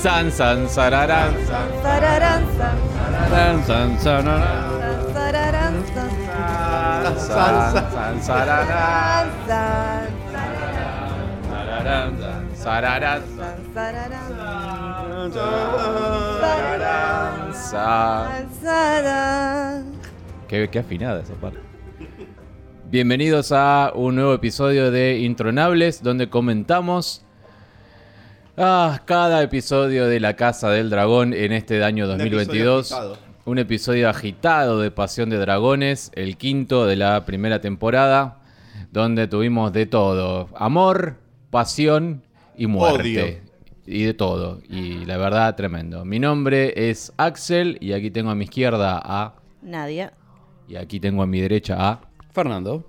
San, san, sararán, san, Sararán, san, san, sararán, san, sararán, san, san, san, sararán, san, sararán, san, sararán, san, sararán, sararán, san. san, sararán. Qué, qué afinada esa parte. Bienvenidos a un nuevo episodio de Intronables, donde comentamos ah, cada episodio de La Casa del Dragón en este año 2022. agitado. Un episodio agitado de Pasión de Dragones, el quinto de la primera temporada, donde tuvimos de todo: amor, pasión y muerte. Odio. Y de todo. Y la verdad, tremendo. Mi nombre es Axel y aquí tengo a mi izquierda a. Nadia. Y aquí tengo a mi derecha a. Fernando.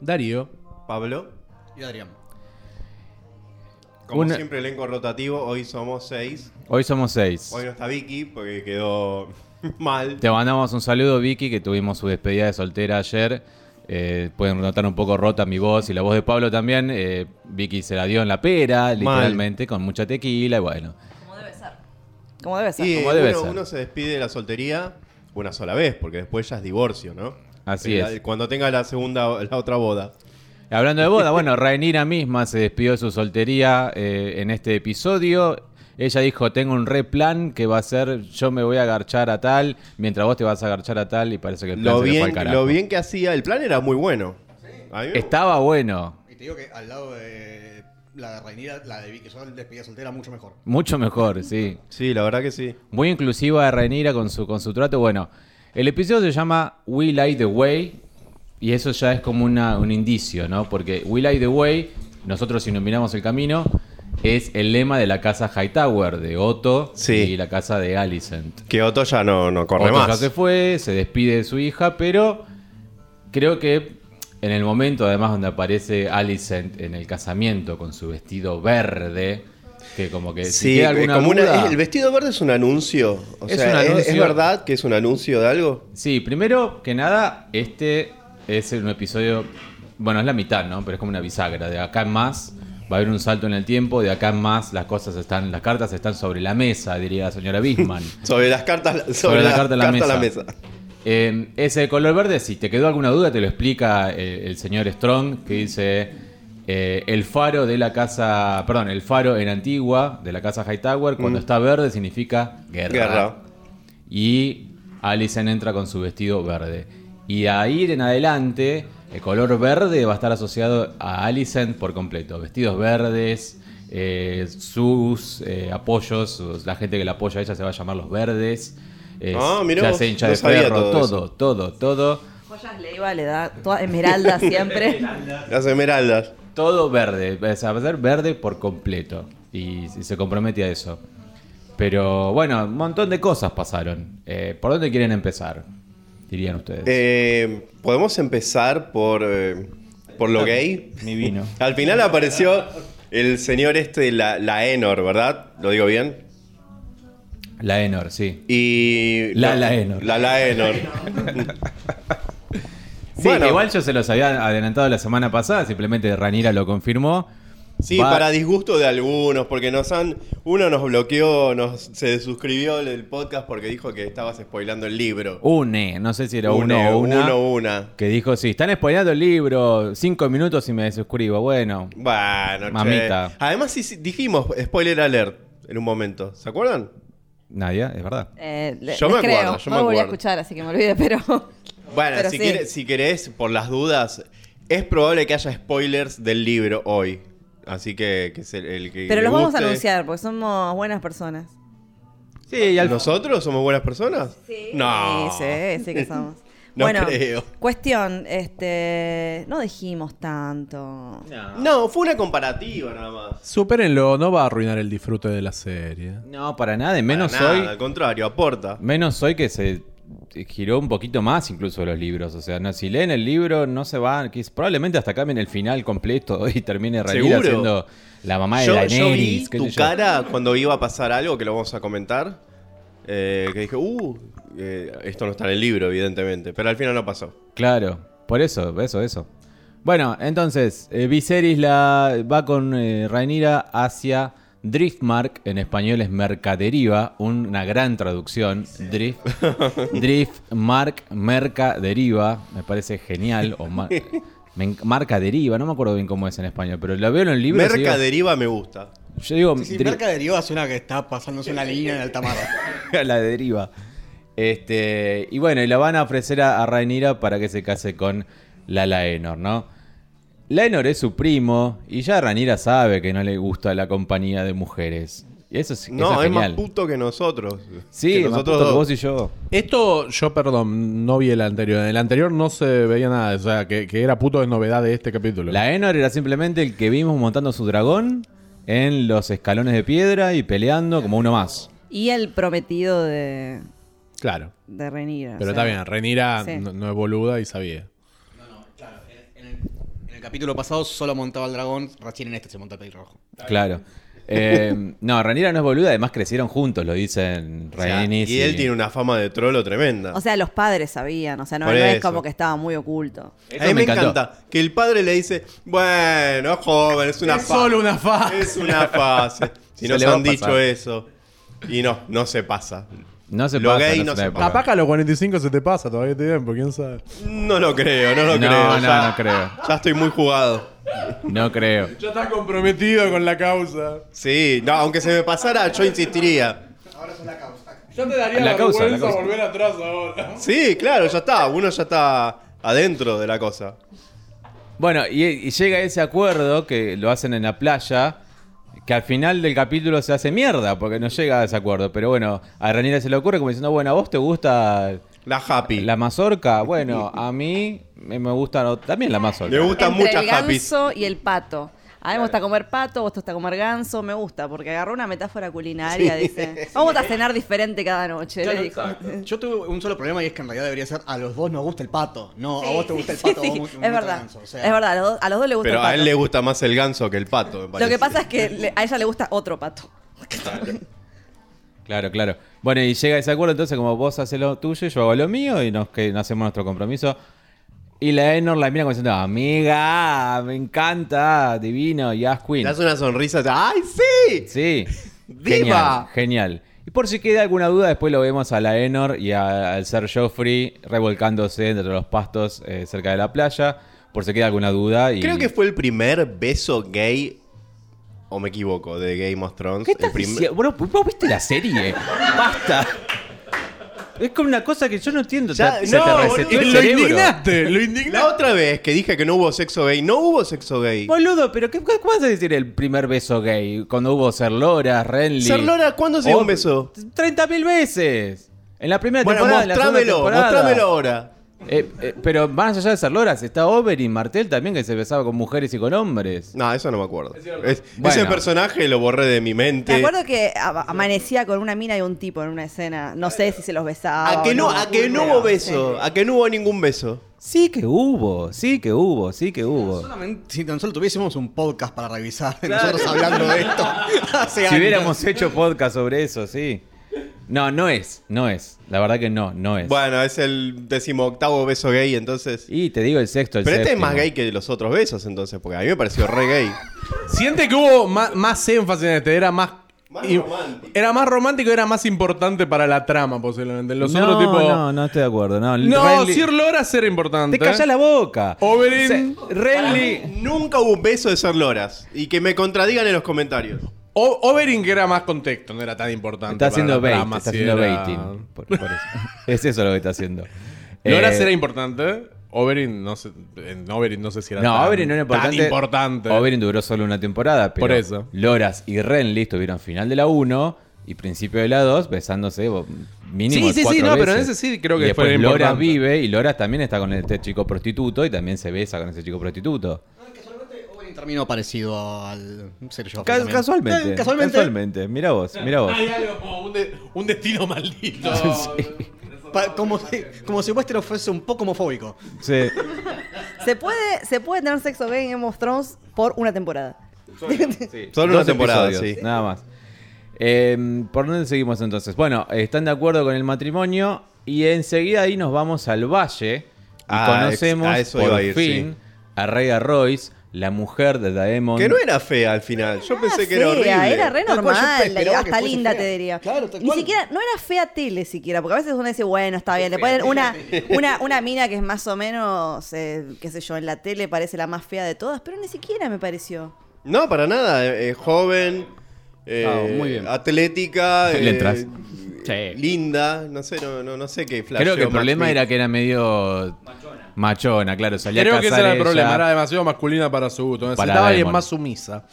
Darío. Pablo. Y Adrián. Como Una- siempre, elenco rotativo. Hoy somos seis. Hoy somos seis. Hoy no está Vicky porque quedó mal. Te mandamos un saludo, Vicky, que tuvimos su despedida de soltera ayer. Eh, pueden notar un poco rota mi voz y la voz de Pablo también. Eh, Vicky se la dio en la pera, literalmente, con mucha tequila y bueno. Como debe ser. Como debe ser. Y Como debe uno, ser. uno se despide de la soltería una sola vez, porque después ya es divorcio, ¿no? Así Eh, es. Cuando tenga la segunda, la otra boda. Hablando de boda, bueno, Rainira misma se despidió de su soltería eh, en este episodio. Ella dijo, tengo un re plan que va a ser, yo me voy a agarchar a tal, mientras vos te vas a agarchar a tal, y parece que el plan Lo se le fue al bien, carajo. lo bien que hacía, el plan era muy bueno. Estaba bueno, Y te digo que al lado de la de Rainira, la de Vicky Sol, despedida soltera, mucho mejor. mucho mejor, sí. Sí, la verdad que sí. Muy inclusiva de Rhaenyra con su, con su trato. Bueno, el episodio se llama We Light the Way. Y eso ya es como una- un indicio, ¿no? Porque We Light the Way, nosotros iluminamos el camino, es el lema de la casa Hightower, de Otto Sí. y la casa de Alicent. Que Otto ya no, no corre Otto ya más. se fue, se despide de su hija, pero creo que en el momento, además, donde aparece Alicent en el casamiento con su vestido verde, que como que si Sí, queda alguna como una- duda- el vestido verde es un anuncio. O Es sea, un ¿es- anuncio. ¿es verdad que es un anuncio de algo? Sí, primero que nada, este es un episodio, bueno, es la mitad, ¿no? Pero es como una bisagra. De acá en más va a haber un salto en el tiempo, de acá en más las cosas están, las cartas están sobre la mesa, diría la señora Bisman. Sobre las cartas, sobre, la, carta, en a la mesa. Eh, ese color verde, si te quedó alguna duda, te lo explica eh, el señor Strong, que dice eh, el faro de la casa, perdón, el faro en Antigua de la casa Hightower, cuando Mm. está verde significa guerra. Guerra. Y Alicent entra con su vestido verde. Y de ahí en adelante, el color verde va a estar asociado a Alicent por completo. Vestidos verdes, eh, sus eh, apoyos, sus- la gente que la apoya a ella se va a llamar los verdes. Eh, Ah, mirá se hincha no de perro, todo todo, todo, todo, Joyas Leiva le da toda esmeralda siempre. Las esmeraldas. todo verde. O sea, va a ser verde por completo. Y, y se compromete a eso. Pero bueno, un montón de cosas pasaron. Eh, ¿Por dónde quieren empezar? Dirían ustedes. Eh, Podemos empezar por, eh, por lo gay. Mi vino. Al final apareció el señor este, la, la Enor, ¿verdad? ¿Lo digo bien? La Enor, sí. Y. La Laenor. La Laenor. Sí, Bueno. igual yo se los había adelantado la semana pasada, simplemente Ranira lo confirmó. Sí, Va- para disgusto de algunos, porque nos han. Uno nos bloqueó, nos se desuscribió el podcast porque dijo que estabas spoilando el libro. Une, no sé si era uno, Uno, o una. uno, una. Que dijo, sí, están spoileando el libro, cinco minutos y me desuscribo. Bueno, Bueno, che. Mamita. Además, sí, sí, dijimos spoiler alert en un momento. ¿Se acuerdan? Nadia, es verdad. Eh, Yo me creo. acuerdo, yo no me volví a acuerdo. escuchar, así que me olvidé, pero. Bueno, Pero si, sí. quieres, si querés, por las dudas, es probable que haya spoilers del libro hoy. Así que, que se- el que. Pero los vamos a anunciar porque somos buenas personas. Sí, y al ¿Nosotros somos buenas personas? No. Sí, sí, sí que somos. No bueno, creo. cuestión, este, no dijimos tanto. No, fue una comparativa nada más. Supérenlo, no va a arruinar el disfrute de la serie. No, para nada, menos Para nada, hoy. Al contrario, aporta. Menos hoy que se giró un poquito más incluso los libros. O sea, no, si leen el libro, no se van. probablemente hasta cambien el final completo y termine Rhaenyra siendo la mamá de Yo, yo Daenerys. vi qué tu yo. cara cuando iba a pasar algo que lo vamos a comentar. eh, que dije, uh, eh, esto no está en el libro, evidentemente. Pero al final no pasó. Claro, por eso, eso, eso. Bueno, entonces, eh, Viserys la, va con eh, Rhaenyra hacia Driftmark en español es mercaderiva, una gran traducción. Drift, Driftmark, mercaderiva, me parece genial. O mar- me marca deriva, no me acuerdo bien cómo es en español, pero lo veo en el libro. Merca digo- deriva me gusta. yo digo, Sí, sí, dri- marca deriva suena que está pasándose una línea en alta mar. la deriva. Este, y bueno, y la van a ofrecer a, a Rhaenyra para que se case con la Laenor, ¿no? Laenor es su primo y ya Rhaenyra sabe que no le gusta la compañía de mujeres. Y eso es, No, eso es más puto que nosotros. Sí, que más nosotros puto que dos. vos y yo. Esto, yo perdón, no vi el anterior. En el anterior no se veía nada. O sea, que, que era puto de novedad de este capítulo. Laenor era simplemente el que vimos montando su dragón en los escalones de piedra y peleando como uno más. Y el prometido de, Claro. de Rhaenyra. Pero o sea, está bien, Renira sí. no, no es boluda y sabía. Capítulo pasado solo montaba el dragón, recién en este se monta el pelirrojo. Claro. Eh, no, Rhaenyra no es boluda, además crecieron juntos, lo dicen O sea, Rhaenys y él tiene una fama de trolo tremenda. O sea, los padres sabían, o sea, no, es como que estaba muy oculto. Eso a mí me, encantó. encanta que el padre le dice, bueno, joven, es una Es fa- solo una fase. Es una fase. Si Se nos han dicho eso. Y no, no se pasa. No se Lo pasa, gay no se pasa. Capaz que a los 45 se te pasa todavía tiempo, quién sabe. No lo creo, no lo No, creo. no, ya, no creo. Ya estoy muy jugado. No creo. Ya estás comprometido con la causa. Sí, no, aunque se me pasara, yo insistiría. Te daría La la, causa, vergüenza la causa. volver atrás ahora. Sí, claro, ya está. Uno ya está adentro de la cosa. Bueno, y, y llega ese acuerdo que lo hacen en la playa, que al final del capítulo se hace mierda, porque no llega a ese acuerdo. Pero bueno, a Rhaenyra se le ocurre como diciendo, bueno, ¿a vos te gusta La happy. la mazorca? Bueno, a mí me me gusta también la mazorca. Me gustan Entre muchas el ganso y el pato. A mí me gusta comer pato, vos te gusta comer ganso, me gusta, porque agarró una metáfora culinaria, dice. Vamos a cenar diferente cada noche, le dijo. Yo tuve un solo problema y es que en realidad debería ser a los dos nos gusta el pato. No, a vos te gusta el pato, sí, a vos es el verdad. ganso, o sea. Es verdad, a los, dos, a los dos le gusta Pero el pato. a él le gusta más el ganso que el pato, me Lo que pasa es que le- a ella le gusta otro pato. Claro, claro. Bueno, y llega ese acuerdo, entonces como vos haces lo tuyo, yo hago lo mío y nos, que, nos hacemos nuestro compromiso. Y la Enor la mira como diciendo, amiga, me encanta, divino, y Ash Queen. Le das una sonrisa. ¡Ay, sí! Sí. ¡Diva! Genial, genial. Y por si queda alguna duda, después lo vemos a la Enor y a- al ser Joffrey revolcándose entre los pastos eh, cerca de la playa. Por si queda alguna duda. Y... Creo que fue el primer beso gay. O me equivoco, de Game of Thrones. ¿Qué el estás primer- diciendo? Bueno, ¿vos viste la serie? Basta. Es como una cosa que yo no entiendo. Ya, se no, te boludo. reseteó el Lo cerebro. indignaste, lo indignaste. La otra vez que dije que no hubo sexo gay, no hubo sexo gay. Boludo, pero ¿qué, ¿cómo vas a decir el primer beso gay? Cuando hubo Serlora, Renly. Serlora, ¿cuándo se dio un beso? 30.000 veces. En la primera Bueno, temporada, en la segunda mostrámelo, temporada. mostrámelo ahora. Eh, eh, pero más allá de Serloras, está Oberyn Martel también que se besaba con mujeres y con hombres. No, eso no me acuerdo. Es- Bueno. Ese personaje lo borré de mi mente. Me acuerdo que a- amanecía con una mina y un tipo en una escena. No sé si se los besaba. A que no, a que no hubo beso, a que no hubo ningún beso. Sí que hubo, sí que hubo, sí que hubo. Solamente, si tan solo tuviésemos un podcast para revisar, nosotros hablando de esto hace Si años. hubiéramos hecho podcast sobre eso, sí. No, no es, no es. La verdad que no, no es. Bueno, es el decimoctavo beso gay, entonces. Y te digo el sexto, el Pero este es más gay que los otros besos, entonces, porque a mí me pareció re gay. Siente que hubo más, más énfasis en este, era más. Más y- romántico. Era más romántico, era más importante para la trama, posiblemente. Los no, otros tipo. no, no estoy de acuerdo. No, No, Renly- Sir Loras era importante. Te callás la boca. Oberyn- Se- Renly. Nunca hubo un beso de ser loras. Y que me contradigan en los comentarios. O- que era más contexto, no era tan importante. Está haciendo bait, trama, está si haciendo era- baiting. Por- por eso. es eso lo que está haciendo. Loras Eh, era importante. Oberyn no sé, en Oberyn no sé si era No, tan, Oberyn no era importante. tan importante. Oberyn duró solo una temporada, pero Por eso. Loras y Renly estuvieron final de la 1 y principio de la 2 besándose mínimo Sí, sí, sí, cuatro no, pero veces. en ese sí creo que y después fue Loras importante. vive y Loras también está con este chico prostituto y también se besa con ese chico prostituto. Terminó parecido al Sergio. Ca- casualmente, Eh, casualmente. casualmente. Mira vos, mira vos. Hay algo como un, de- un destino maldito. Como, si, como si Westeros fuese un poco homofóbico. Sí. Se puede, se puede tener sexo gay en Game of Thrones por una temporada. Solo una Dos temporada, episodios, sí. Nada más. Eh, ¿Por dónde seguimos entonces? Bueno, están de acuerdo con el matrimonio y enseguida ahí nos vamos al valle y Ah, conocemos ex- a eso por ir, fin a Rhea Royce, la mujer de Daemon. Que no era fea al final. Yo pensé que era fea, horrible. Era re cual, normal, hasta linda fea. te diría. Claro, tal Ni cual. siquiera, no era fea tele siquiera, porque a veces uno dice, bueno, está bien, le ponen una, una, una mina que es más o menos, eh, qué sé yo, en la tele parece la más fea de todas, pero ni siquiera me pareció. No, para nada. eh, eh, joven, eh, Ah, muy bien. atlética, eh. Sí. linda. No sé, no, no, no sé qué Creo que el problema era que era medio machona, claro. Salía Creo a que ese cazar era el ella. problema, era demasiado masculina para su gusto. Necesitaba Para alguien más sumisa.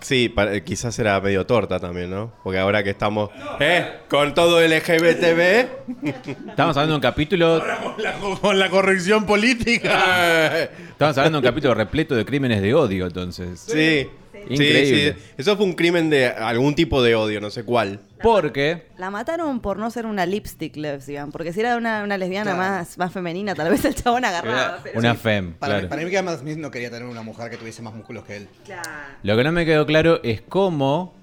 Sí, pa- eh, quizás era medio torta también, ¿no? Porque ahora que estamos eh, con todo LGBTB. Estamos hablando de un capítulo. Con la, con la corrección política. Estamos hablando de un capítulo repleto de crímenes de odio, entonces. Sí. Sí, Increíble. sí. Eso fue un crimen de algún tipo de odio, no sé cuál. Porque La mataron por no ser una lipstick lesbian, porque si era una, una lesbiana más, más femenina, tal vez el chabón agarraba. pero- una fem, Para, claro. mí, para mí que Adam Smith no quería tener una mujer que tuviese más músculos que él. Claro. Lo que no me quedó claro es cómo.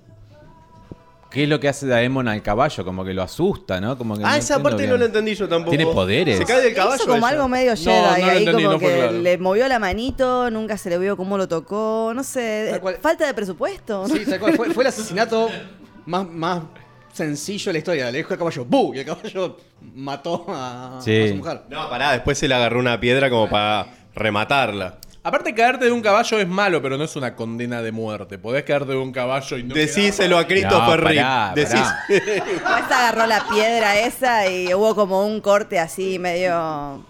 ¿Qué es lo que hace Daemon al caballo? Como que lo asusta, ¿no? Como que Ah, esa parte bien. no la entendí yo tampoco. ¿Tiene poderes? Se cae del caballo. hizo como ella. algo medio No, Jedi, no lo ahí entendí, como no que claro. le movió la manito, nunca se le vio cómo lo tocó, no sé, cual. falta de presupuesto. ¿no? Sí, tal cual. Fue, fue el asesinato más, más sencillo de la historia. Le dijo al caballo, ¡bu! Y el caballo mató a, Sí. a su mujer. No, pará, después se le agarró una piedra como para rematarla. Aparte, caerte de un caballo es malo, pero no es una condena de muerte. Podés caerte de un caballo y no. Decíselo a Christopher No, Reeve. pará, Decís- pará. Después agarró la piedra esa y hubo como un corte así medio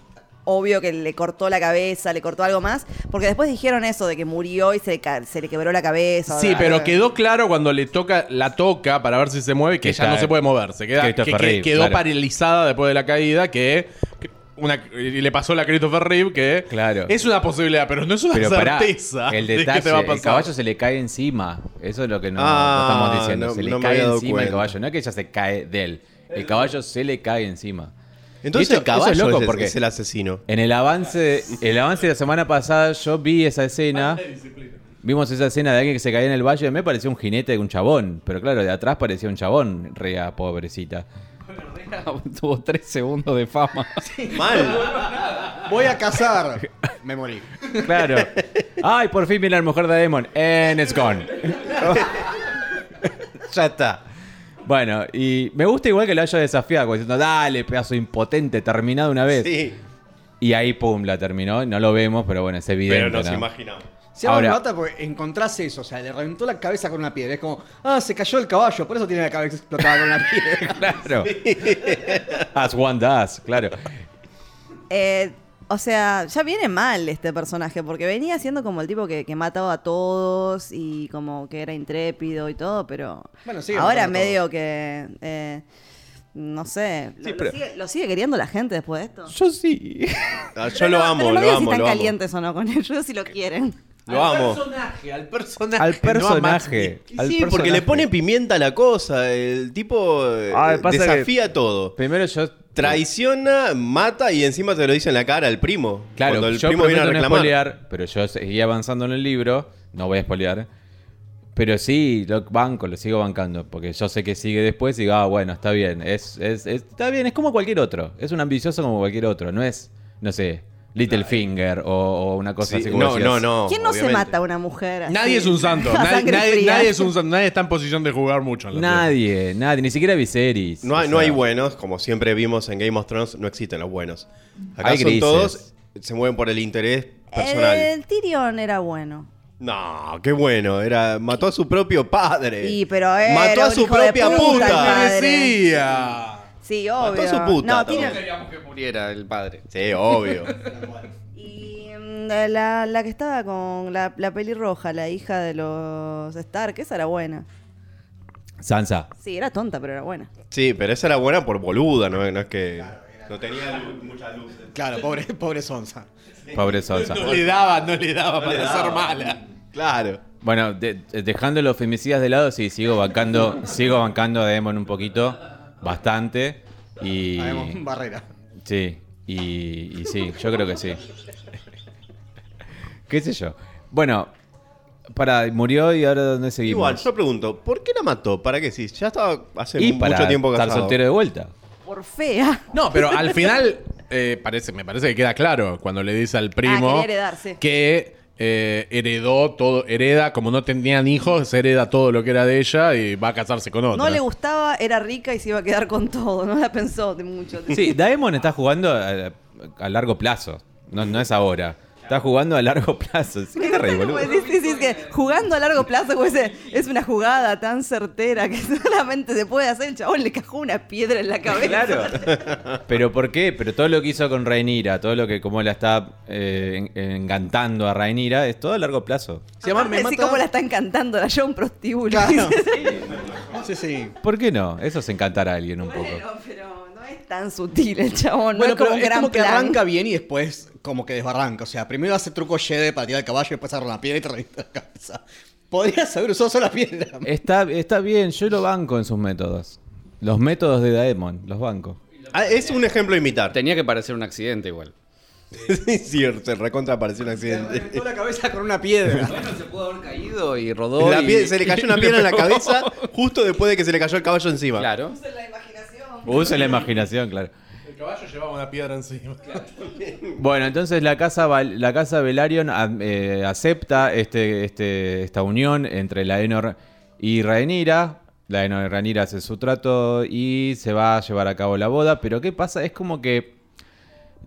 obvio que le cortó la cabeza, le cortó algo más, porque después dijeron eso de que murió y se, le ca- se le quebró la cabeza. Sí, pero quedó claro cuando le toca, la toca para ver si se mueve, que Que ella no se puede mover. Se queda, que, quedó claro. paralizada después de la caída, que, que una, y le pasó a la Christopher Reeve, que Claro. es una posibilidad, pero no es una Pero pará, certeza. el de que detalle, te va a el caballo se le cae encima. Eso es lo que no, Ah, no estamos diciendo. no- se le no cae encima el caballo. No es que ella se cae de él. El caballo se le cae encima. Entonces Esto- el caballo es loco es, porque- es el asesino. En el avance, el avance de la semana pasada, yo vi esa escena. Vimos esa escena de alguien que se caía en el valle. Me parecía un jinete de un chabón. Pero claro, de atrás parecía un chabón. Rea, pobrecita. Tuvo tres segundos de fama. Mal. Voy a cazar. Me morí. Claro. Ay, por fin viene la mujer de Demon. And it's gone. ya está. Bueno, y me gusta igual que lo haya desafiado, como diciendo, dale, pedazo impotente, terminado una vez. Sí, Y ahí, pum, la terminó. No lo vemos, pero bueno, es evidente. pero nos ¿no? imaginamos. Se llama Ahora- mata porque encontrás eso, o sea, le reventó la cabeza con una piedra. Es como, ah, se cayó el caballo, por eso tiene la cabeza explotada con una piedra. Claro. As one does, claro. Eh, o sea, ya viene mal este personaje, porque venía siendo como el tipo que, que mataba a todos y como que era intrépido y todo, pero Bueno, sigue ahora medio que... eh, no sé, lo, lo pero- sigue, lo sigue queriendo la gente después de esto. Yo sí. Ah, yo lo amo, Pero no lo digo amo, si están lo amo. calientes o no con ellos, yo si lo quieren. Lo amo. personaje, al personaje. Al no a Matt personaje. Al Sí, porque le pone pimienta a la cosa. El tipo eh, Ah, pasa que- desafía todo. Primero yo. Traiciona, mata y encima te lo dice en la cara al primo. Claro, Cuando el yo primo viene a prometo no reclamar. spoilear, pero yo seguí avanzando en el libro, no voy a spoilear. Pero sí, lo banco, lo sigo bancando, porque yo sé que sigue después y digo, ah, bueno, está bien, es, es, es- está bien, es como cualquier otro, es un ambicioso como cualquier otro, no es, no sé, Littlefinger o, o una cosa Sí, así como no, decías. no, no. ¿Quién no se obviamente. mata a una mujer? así? Nadie es un santo. A Nadie, sangre nadie- fría. nadie es un santo. Nadie está en posición de jugar mucho. en la. Nadie, nadie, ni siquiera Viserys. No hay, o no hay buenos, como siempre vimos en Game of Thrones, no existen los buenos. Acá Hay son grises. todos, se mueven por el interés personal. El Tyrion era bueno. No, qué bueno, era mató a su propio padre. Y, pero era mató a un su hijo de propia puta, puta. el padre. Sí, Mató obvio. a su puta no, Queríamos que muriera el padre. Sí, obvio. Y mm, la, la que estaba con la, la pelirroja, la hija de los Stark, esa era buena. Sansa. Sí, era tonta, pero era buena. Sí, pero esa era buena por boluda, no, no es que no tenía luz- mucha luz. Claro, pobre, pobre Sonsa. Pobre Sansa. No le daba, no le daba para ser mala. Claro. Bueno, de- dejando los femicidas de lado, sí, sigo bancando, sigo bancando a Demon un poquito, bastante. Y. Hagamos barrera. Sí, y, y sí, yo creo que sí. ¿Qué sé yo? Bueno, para, murió y ahora dónde seguimos. Igual, yo pregunto, ¿por qué la mató? ¿Para qué? Si ya estaba hace y mu- para mucho tiempo estar casado. soltero de vuelta. Por fea. No, pero al final eh, parece, me parece que queda claro cuando le dice al primo Ah, quería sí. que eh, heredó todo, hereda, como no tenían hijos, se hereda todo lo que era de ella y va a casarse con otra. No le gustaba, era rica y se iba a quedar con todo. No la pensó de mucho. Sí, Daemon está jugando a, a largo plazo. No, no es ahora. Está jugando a largo plazo. ¿Qué te reís, boludo? Sí, sí, sí, es que jugando a largo plazo como ese, es una jugada tan certera que solamente se puede hacer. El chabón le cajó una piedra en la cabeza. Claro. Pero ¿por qué? Pero todo lo que hizo con Rhaenyra, todo lo que como la está eh, en- encantando a Rhaenyra, es todo a largo plazo. Se llama Me Así mata. como la está encantando, la lleva a un prostíbulo. Claro. Sí, sí. ¿Por qué no? Eso es encantar a alguien un poco. Bueno, pero no es tan sutil el chabón, no Bueno, es como pero un es gran como que plan. arranca bien y después como que desbarranca. O sea, primero hace truco Jedi para tirar el caballo y después agarra la piedra y te revienta la cabeza. Podrías haber usado solo la piedra. Está, está bien, yo lo banco en sus métodos. Los métodos de Daemon, los banco. Ah, es un ejemplo a imitar. Tenía que parecer un accidente igual. Es cierto, se recontra apareció un accidente. Reventó la cabeza con una piedra. Bueno, se pudo haber caído y rodó. La y- pie- se le cayó una piedra en la cabeza justo después de que se le cayó el caballo encima. Claro. Usa la imaginación, claro. El caballo llevaba una piedra encima. Bueno, entonces la casa, la casa Velaryon eh, acepta este, este, esta unión entre Laenor y Rhaenyra. Laenor y Rhaenyra hacen su trato y se va a llevar a cabo la boda. Pero ¿qué pasa? Es como que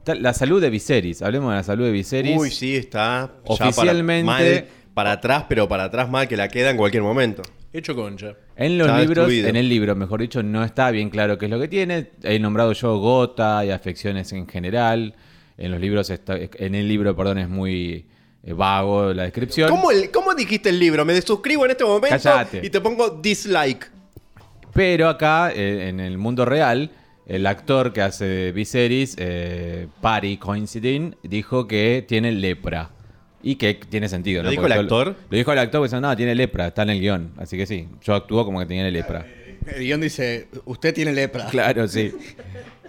la salud de Viserys. Hablemos de la salud de Viserys. Uy, sí, está ya Oficialmente- para, mal, para atrás, pero para atrás mal que la queda en cualquier momento. Hecho concha. En los Está libros, destruido. en el libro, mejor dicho, no está bien claro qué es lo que tiene. He nombrado yo gota y afecciones en general. En los libros está, en el libro, perdón, es muy eh, vago la descripción. ¿Cómo, el- ¿Cómo dijiste el libro? Me desuscribo en este momento Cállate. y te pongo dislike. Pero acá, eh, en el mundo real, el actor que hace Viserys, eh, Pari Coincidin, dijo que tiene lepra. Y que tiene sentido, ¿Lo ¿no? dijo Porque el actor? Lo dijo el actor, dice, no, tiene lepra, está en el guion. Así que sí, yo actúo como que tenía lepra. El guion dice, usted tiene lepra. Claro, sí.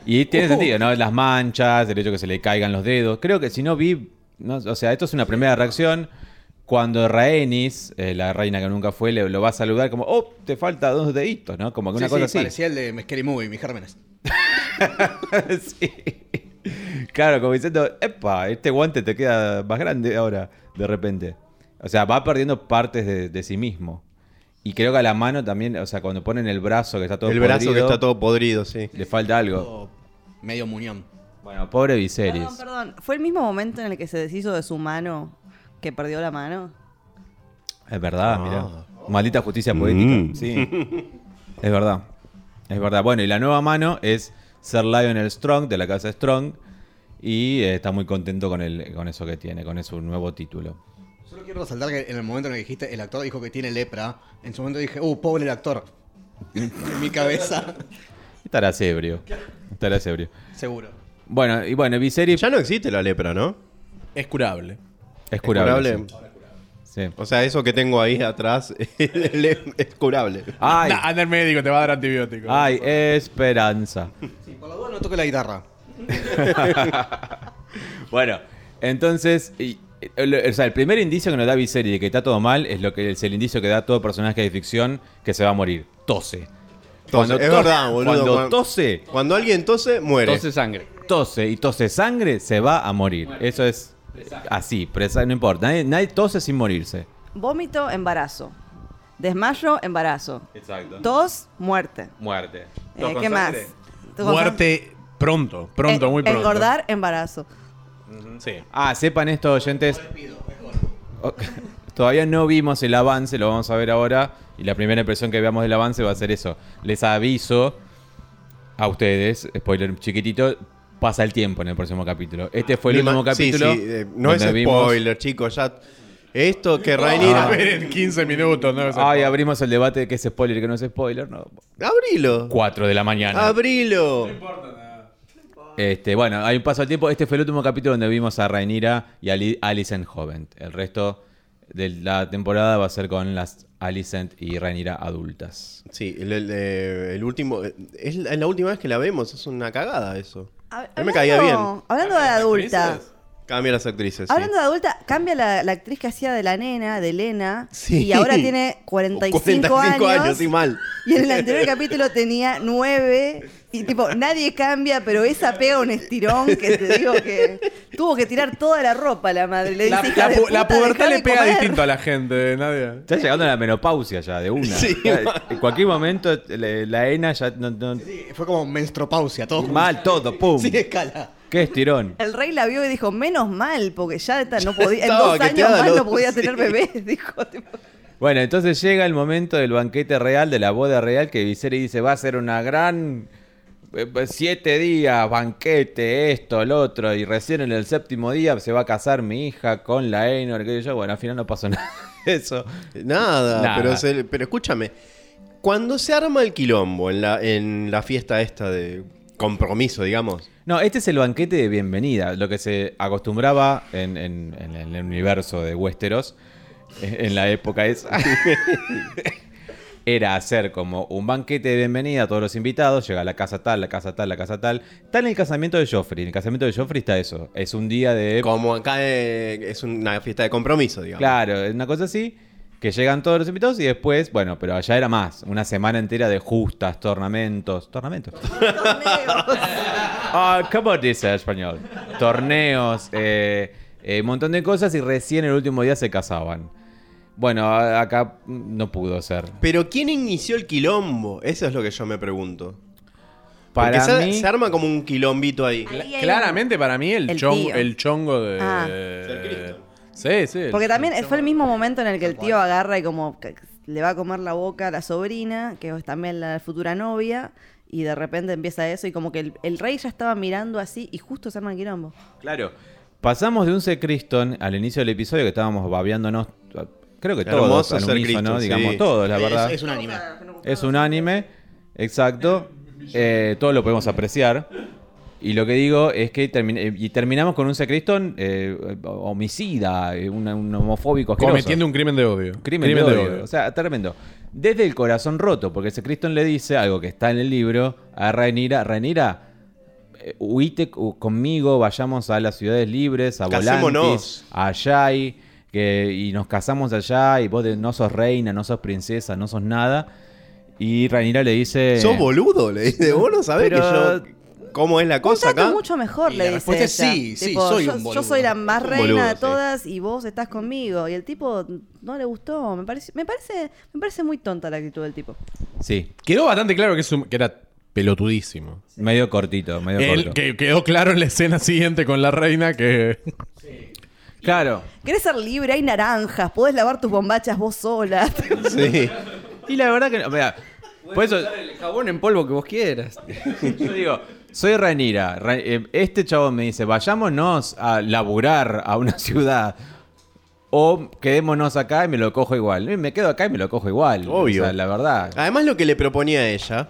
Y tiene Uh. sentido, ¿no? Las manchas, el hecho que se le caigan los dedos. Creo que si no vi, no, o sea, esto es una primera reacción. Cuando Rhaenys, eh, la reina que nunca fue, le, lo va a saludar como, oh, te falta dos deditos, ¿no? Como que Sí, una cosa sí, así. parecía el de Scary Movie, mis gérmenes. sí. Claro, como diciendo, epa, este guante te queda más grande ahora, de repente. O sea, va perdiendo partes de, de sí mismo. Y creo que a la mano también, o sea, cuando ponen el brazo que está todo el brazo que podrido, está todo podrido, sí. le falta algo. Medio muñón. Bueno, pobre Viserys. Perdón, perdón. ¿Fue el mismo momento en el que se deshizo de su mano que perdió la mano? Es verdad, Ah. mira. Maldita justicia poética. Mm. Sí. Es verdad. Es verdad. Bueno, y la nueva mano es Ser Lionel Strong, de la casa Strong. Y eh, está muy contento con, el, con eso que tiene, con su nuevo título. Solo quiero resaltar que en el momento en el que dijiste el actor dijo que tiene lepra, en su momento dije, uh, pobre el actor. en mi cabeza, Estarás ebrio. Estarás ebrio. seguro. Bueno, y bueno, Viserys Ya no existe la lepra, ¿no? Es curable. es curable. curable. sí. Sí. O sea, eso que tengo ahí atrás es curable. Ay, Nah, anda el médico, te va a dar antibiótico. ay, esperanza. Sí, por la duda no toque la guitarra. Bueno, entonces, y- el, o sea, el primer indicio que nos da Viserys de que está todo mal es lo que es el indicio que da todo personaje de ficción que se va a morir. Tose. Tose, es to- verdad, boludo, Cuando cuando- tose, Cuando alguien tose, muere. Entonces sangre. tose y tose sangre, se va a morir. Eso es así, presa- no importa. Nadie, nadie tose sin morirse. Vómito, embarazo. Desmayo, embarazo. Exacto. Tos, muerte. Muerte. Eh, ¿Qué más? ¿Tú con Muerte pronto, pronto, En- muy pronto. Engordar, embarazo. Sí. Ah, sepan esto, oyentes. Todavía no vimos el avance, lo vamos a ver ahora. Y la primera impresión que veamos del avance va a ser eso. Les aviso a ustedes, spoiler chiquitito, pasa el tiempo en el próximo capítulo. Este fue el último ma- sí, capítulo. sí, eh, no es vimos- spoiler, chicos. Ya... Esto que A Rainira. ver, en 15 minutos, ¿no? Ay, abrimos el debate de qué es spoiler y qué no es spoiler. No. Abrilo. 4 de la mañana. Abrilo. Este, bueno, hay un paso al tiempo. Este fue el último capítulo donde vimos a Rhaenyra y a Ali- Alicent joven. El resto de la temporada va a ser con las Alicent y Rhaenyra adultas. Sí, el, el, eh, el último. eh, Es la última vez que la vemos, es una cagada eso. Mí me caía bien. Hablando de adulta, Cambia las actrices. sí. Hablando de adulta, cambia la, la actriz que hacía de la nena, de Elena, Sí. y ahora tiene 45, 45 años. años, sí, mal. Y en el anterior capítulo tenía 9. Y tipo, nadie cambia, pero esa pega un estirón que te digo que tuvo que tirar toda la ropa la madre. Le La, dice, "Hija la pu- la pubertad le pega comer". distinto a la gente, Nadia. Está llegando a la menopausia ya, de una. Sí, en cualquier momento le- la ENA ya no, no- Sí, fue como menstropausia, todo. mal todo, pum. Sin escala. Qué estirón. El rey la vio y dijo, menos mal, porque ya esta no podía, en dos años más no podía sí. tener bebés, dijo. tipo. Bueno, entonces llega el momento del banquete real, de la boda real, que Viserys dice, va a ser una gran... eh, Siete días, banquete, esto, el otro, y recién en el séptimo día se va a casar mi hija con la que yo, bueno, al final no pasó nada de eso. Nada, Nada. Pero, se- pero escúchame. Cuando se arma el quilombo en la, en la fiesta esta de compromiso, digamos. No, este es el banquete de bienvenida, lo que se acostumbraba en, en- en el universo de Westeros, eh, en la época esa, era hacer como un banquete de bienvenida a todos los invitados, llega a la casa tal, la casa tal, la casa tal. Está en el casamiento de Joffrey, en el casamiento de Joffrey está eso, es un día de... Como acá eh, es una fiesta de compromiso, digamos. Claro, es una cosa así, que llegan todos los invitados y después, bueno, pero allá era más, una semana entera de justas, tornamentos, tornamentos. Ah, ¿Cómo dice español? Torneos, eh, eh, un montón de cosas y recién el último día se casaban. Bueno, acá no pudo ser. Pero ¿quién inició el quilombo? Eso es lo que yo me pregunto. Para Porque se, mí, se arma como un quilombito ahí. Ahí Claramente para mí el, El chon- tío. el chongo de... Ah. Sí, sí. el- Porque también fue el mismo momento en el que el tío agarra y como le va a comer la boca a la sobrina, que es también la futura novia, y de repente empieza eso y como que el, el rey ya estaba mirando así y justo se arma el quilombo. claro, pasamos de un Ser Criston al inicio del episodio que estábamos babeándonos, creo que todos al Ser unísono, digamos, sí. todos, la Es- verdad. Es, un anime. Es un anime, exacto. Eh, todo lo podemos apreciar. Y lo que digo es que termi- eh, y terminamos con un Secriston eh, homicida, eh, un, un homofóbico asqueroso. Cometiendo un crimen de odio. crimen, de, odio. O sea, tremendo. Desde el corazón roto, porque Secriston le dice algo que está en el libro a Rhaenyra. Rhaenyra, eh, huite conmigo, vayamos a las ciudades libres, a Volantis, Casémonos. a que, y nos casamos allá, y vos de- no sos reina, no sos princesa, no sos nada. Y Rhaenyra le dice... ¿Sos boludo? Le dice, vos no sabés Pero- que yo... ¿Cómo es la cosa acá? mucho mejor, Y le la dice es sí, sí, Tipo, soy yo, un yo soy la más reina boludo, de sí. todas y vos estás conmigo. Y el tipo no le gustó. Me parece, me parece, me parece muy tonta la actitud del tipo. Sí, Quedó bastante claro que, es un- que era pelotudísimo. medio cortito, medio El- corto. que quedó claro en la escena siguiente con la reina que... Claro. ¿Querés ser libre? Hay naranjas. Podés lavar tus bombachas vos sola. Sí. Y la verdad que... Mira, por eso... El jabón en polvo que vos quieras. Yo digo, soy Ranira. Ra- eh, Este chavo me dice, vayámonos a laburar a una ciudad. O quedémonos acá y me lo cojo igual. Me quedo acá y me lo cojo igual. Obvio. O sea, la verdad. Además lo que le proponía a ella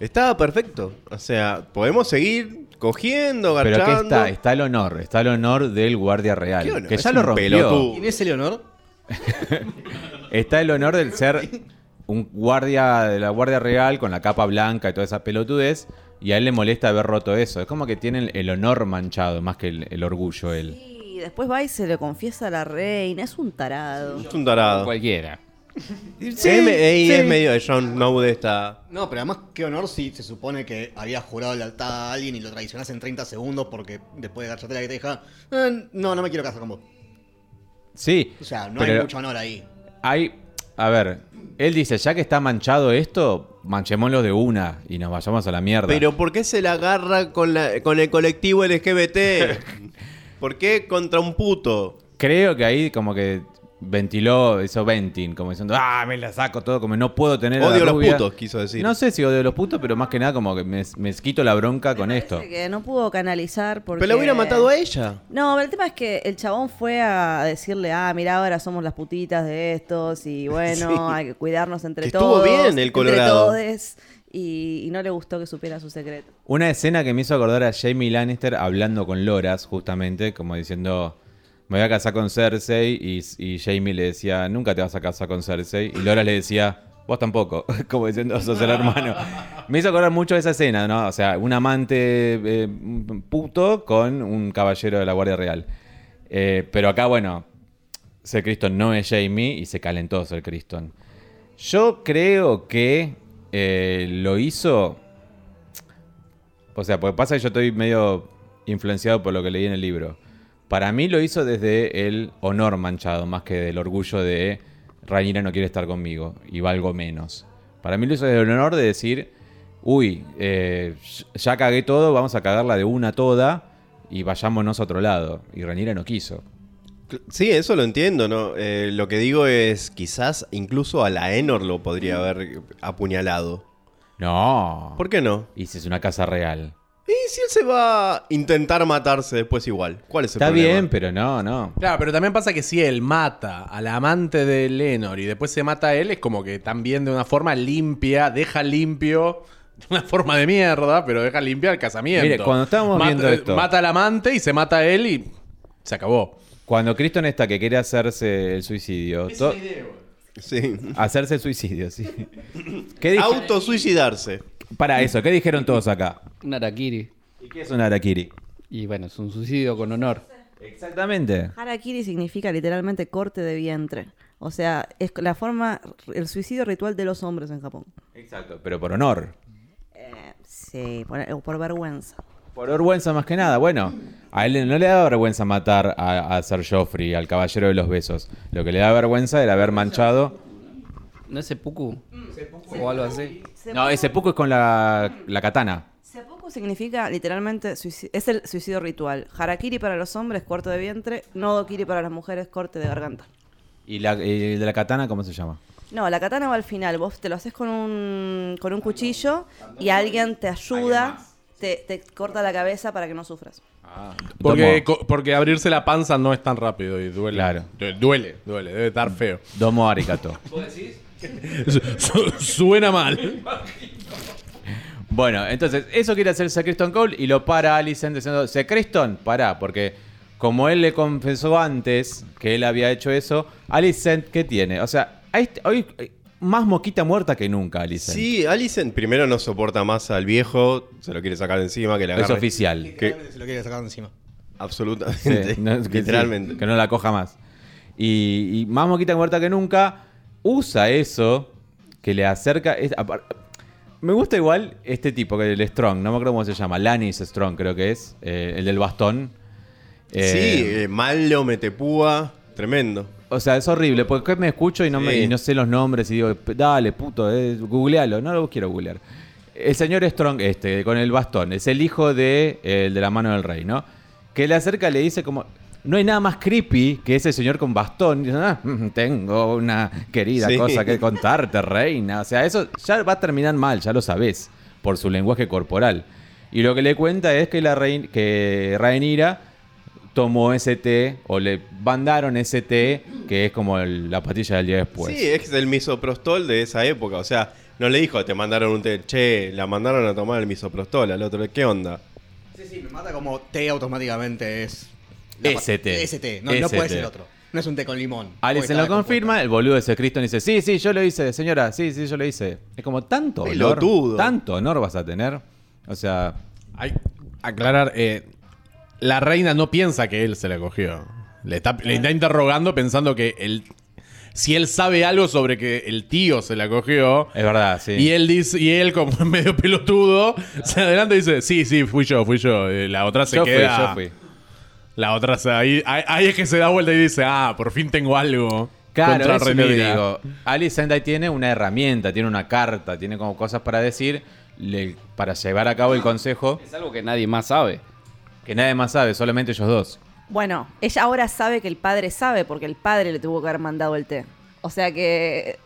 estaba perfecto. O sea, podemos seguir cogiendo, Pero garchando. ¿qué está? Está el honor. Está el honor del guardia real. ¿Qué honor? Que Es ya lo rompió. pelotudo. ¿Quién es el honor? Está el honor del ser un guardia de la Guardia Real con la capa blanca y toda esa pelotudez. Y a él le molesta haber roto eso. Es como que tiene el honor manchado más que el, el orgullo él. Y después va y se lo confiesa a la reina. Es un tarado. Es un tarado. Cualquiera. Sí, y es medio de Jon Snow de esta... No, pero además, qué honor si se supone que había jurado lealtad a alguien y lo traicionás en 30 segundos porque después de gacharte la que te deja, "Eh, no, no me quiero casar con vos. Sí. O sea, no hay mucho honor ahí. Hay. A ver, él dice, ya que está manchado esto, manchémoslo de una y nos vayamos a la mierda. Pero ¿por qué se la agarra con, la, con el colectivo LGBT? ¿Por qué contra un puto? Creo que ahí como que ventiló, hizo venting, como diciendo, ah, me la saco todo, como no puedo tener a la Odio a los rubia". putos, quiso decir. No sé si odio a los putos, pero más que nada como que me, me quito la bronca con esto. Que no pudo canalizar porque... Pero la hubiera matado a ella. No, pero el tema es que el chabón fue a decirle, ah, mira, ahora somos las putitas de estos y bueno, Sí. hay que cuidarnos entre Que estuvo todos. bien el entre Colorado. y, y no le gustó que supiera su secreto. Una escena que me hizo acordar a Jamie Lannister hablando con Loras, justamente, como diciendo, me voy a casar con Cersei, y, Jamie le decía, nunca te vas a casar con Cersei, y Loras le decía, vos tampoco, como diciendo, sos el hermano. Me hizo acordar mucho esa escena, ¿no? O sea, un amante eh, puto con un caballero de la Guardia Real. Eh, pero acá, bueno, Ser Criston no es Jamie y se calentó Ser Criston. Yo creo que eh, lo hizo. O sea, porque pasa que yo estoy medio influenciado por lo que leí en el libro. Para mí lo hizo desde el honor manchado, más que del orgullo de Rhaenyra no quiere estar conmigo y valgo menos. Para mí lo hizo desde el honor de decir, uy, eh, ya cagué todo, vamos a cagarla de una toda y vayámonos a otro lado. Y Rhaenyra no quiso. Sí, eso lo entiendo, ¿no? Eh, lo que digo es, quizás incluso a la Enor lo podría haber apuñalado. No. ¿Por qué no? Y si es una casa real. Y si él se va a intentar matarse después igual, ¿cuál es el Está problema? bien, pero no, no. Claro, pero también pasa que si él mata al amante de Lenor y después se mata a él, es como que también de una forma limpia, deja limpio, de una forma de mierda, pero deja limpia el casamiento. Mire, cuando estábamos mata, viendo esto- Mata al amante y se mata a él y se acabó. Cuando Criston está que quiere hacerse el suicidio. to- Sí. hacerse el suicidio, sí. ¿Qué Autosuicidarse. Para eso, ¿qué dijeron todos acá? Un Arakiri. ¿Y qué es un Arakiri? Y bueno, es un suicidio con honor. Exactamente. Harakiri significa literalmente corte de vientre. O sea, es la forma, el suicidio ritual de los hombres en Japón. Exacto, pero por honor. Eh, sí, por, o por vergüenza. Por vergüenza más que nada. Bueno, a él no le da vergüenza matar a, a Sir Joffrey, al caballero de los besos. Lo que le da vergüenza era haber manchado. ¿No es Seppuku? O algo así. No, ese poco es con la, la katana. Seppuku significa literalmente es el suicidio ritual. Harakiri para los hombres, corte de vientre. Nodokiri para las mujeres, corte de garganta. ¿Y la, y de la katana cómo se llama? No, la katana va al final. Vos te lo haces con un, con un cuchillo y alguien te ayuda, te, te corta la cabeza para que no sufras. Porque, Domo, co- porque abrirse la panza no es tan rápido y duele. Claro. Du- Duele, duele, debe estar feo. Domo Aricato. Su- Suena mal. Bueno, entonces, eso quiere hacer Secreston Cole y lo para Alicent diciendo, Secreston, pará, porque como él le confesó antes que él había hecho eso, Alicent, ¿qué tiene? O sea, a este- hoy eh, más moquita muerta que nunca, Alicent. Sí, Alicent primero no soporta más al viejo, se lo quiere sacar de encima, que le es agarre. oficial. Que- Se lo quiere sacar de encima. Absolutamente. Sí, no, es que Literalmente. sí, que no la coja más. Y, y más moquita muerta que nunca, usa eso que le acerca. es- me gusta igual este tipo, que el Strong, no me acuerdo cómo se llama, Lannis Strong creo que es, eh, el del bastón. Sí, Eh, eh, malo, metepúa, tremendo. O sea, es horrible, porque me escucho y no, me, Sí. y no sé los nombres y digo, dale, puto, eh, googlealo. No lo quiero googlear. El señor Strong, este, con el bastón, es el hijo de, eh, el de la mano del rey, ¿no? Que le acerca le dice como, no hay nada más creepy que ese señor con bastón. Dice, "Ah, mm, tengo una querida Sí. cosa que contarte, reina. O sea, eso ya va a terminar mal, ya lo sabés, por su lenguaje corporal. Y lo que le cuenta es que, la rein- que Rhaenyra tomó ese té o le mandaron ese té que es como el- la patilla del día después. Sí, es el misoprostol de esa época. O sea, no le dijo, te mandaron un té, che, la mandaron a tomar el misoprostol al otro. ¿Qué onda? Sí, sí, me mata como té automáticamente es. Ese pa- té. Ese té, no, no puede ser otro. No es un té con limón. Porque lo confirma, el boludo de ese Cristo dice, sí, sí, yo lo hice, señora, sí, sí, yo lo hice. Es como tanto honor, Pelotudo. tanto honor vas a tener. O sea, Hay aclarar, eh, la reina no piensa que él se la cogió. Le está, le está interrogando pensando que él, si él sabe algo sobre que el tío se la cogió. es verdad, sí. Y él dice, y él como medio pelotudo, se adelanta y dice, sí, sí, fui yo, fui yo. Eh, La otra se yo fui, queda. yo fui. La otra se, ahí, ahí, ahí es que se da vuelta y dice, ah, por fin tengo algo. Claro, contra eso Rhaenyra". digo. Alicent ahí tiene una herramienta, tiene una carta, tiene como cosas para decir le- para llevar a cabo el consejo Es algo que nadie más sabe. que nadie más sabe, solamente ellos dos. Bueno, ella ahora sabe que el padre sabe porque el padre le tuvo que haber mandado el té. O sea que.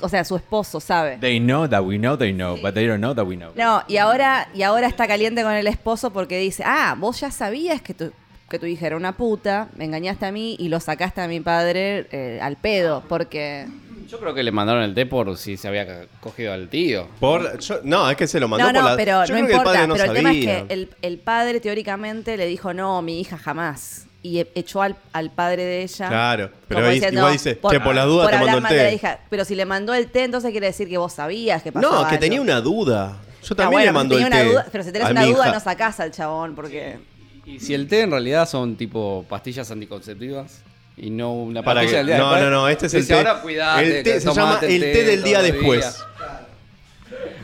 O sea, su esposo sabe. They know that we know they know, but they don't know that we know. No, y ahora, y ahora está caliente con el esposo porque dice, ah, vos ya sabías que tu, que tu hija era una puta, me engañaste a mí y lo sacaste a mi padre eh, al pedo, porque... Yo creo que le mandaron el té por si se había cogido al tío. Por, yo- no, es que se lo mandó No, por no, la... pero yo no creo que el importa, padre no pero el tema es que el, el padre teóricamente le dijo, no, mi hija jamás. Y e- echó al, al padre de ella. Claro, pero ahí- diciendo, igual dice, "Che, por las dudas te el la té". hija. Pero si le mandó el té, entonces quiere decir que vos sabías que pasaba No, que algo. tenía una duda. Yo Ah, también bueno, le tenía el una té duda, pero si tenés una duda hija. no sacás al chabón porque... ¿Y si el té en realidad son tipo pastillas anticonceptivas? Y no una Para pastilla que- del día no, después? no, no, este es el té. Ahora cuidate, el té se llama el té del día después.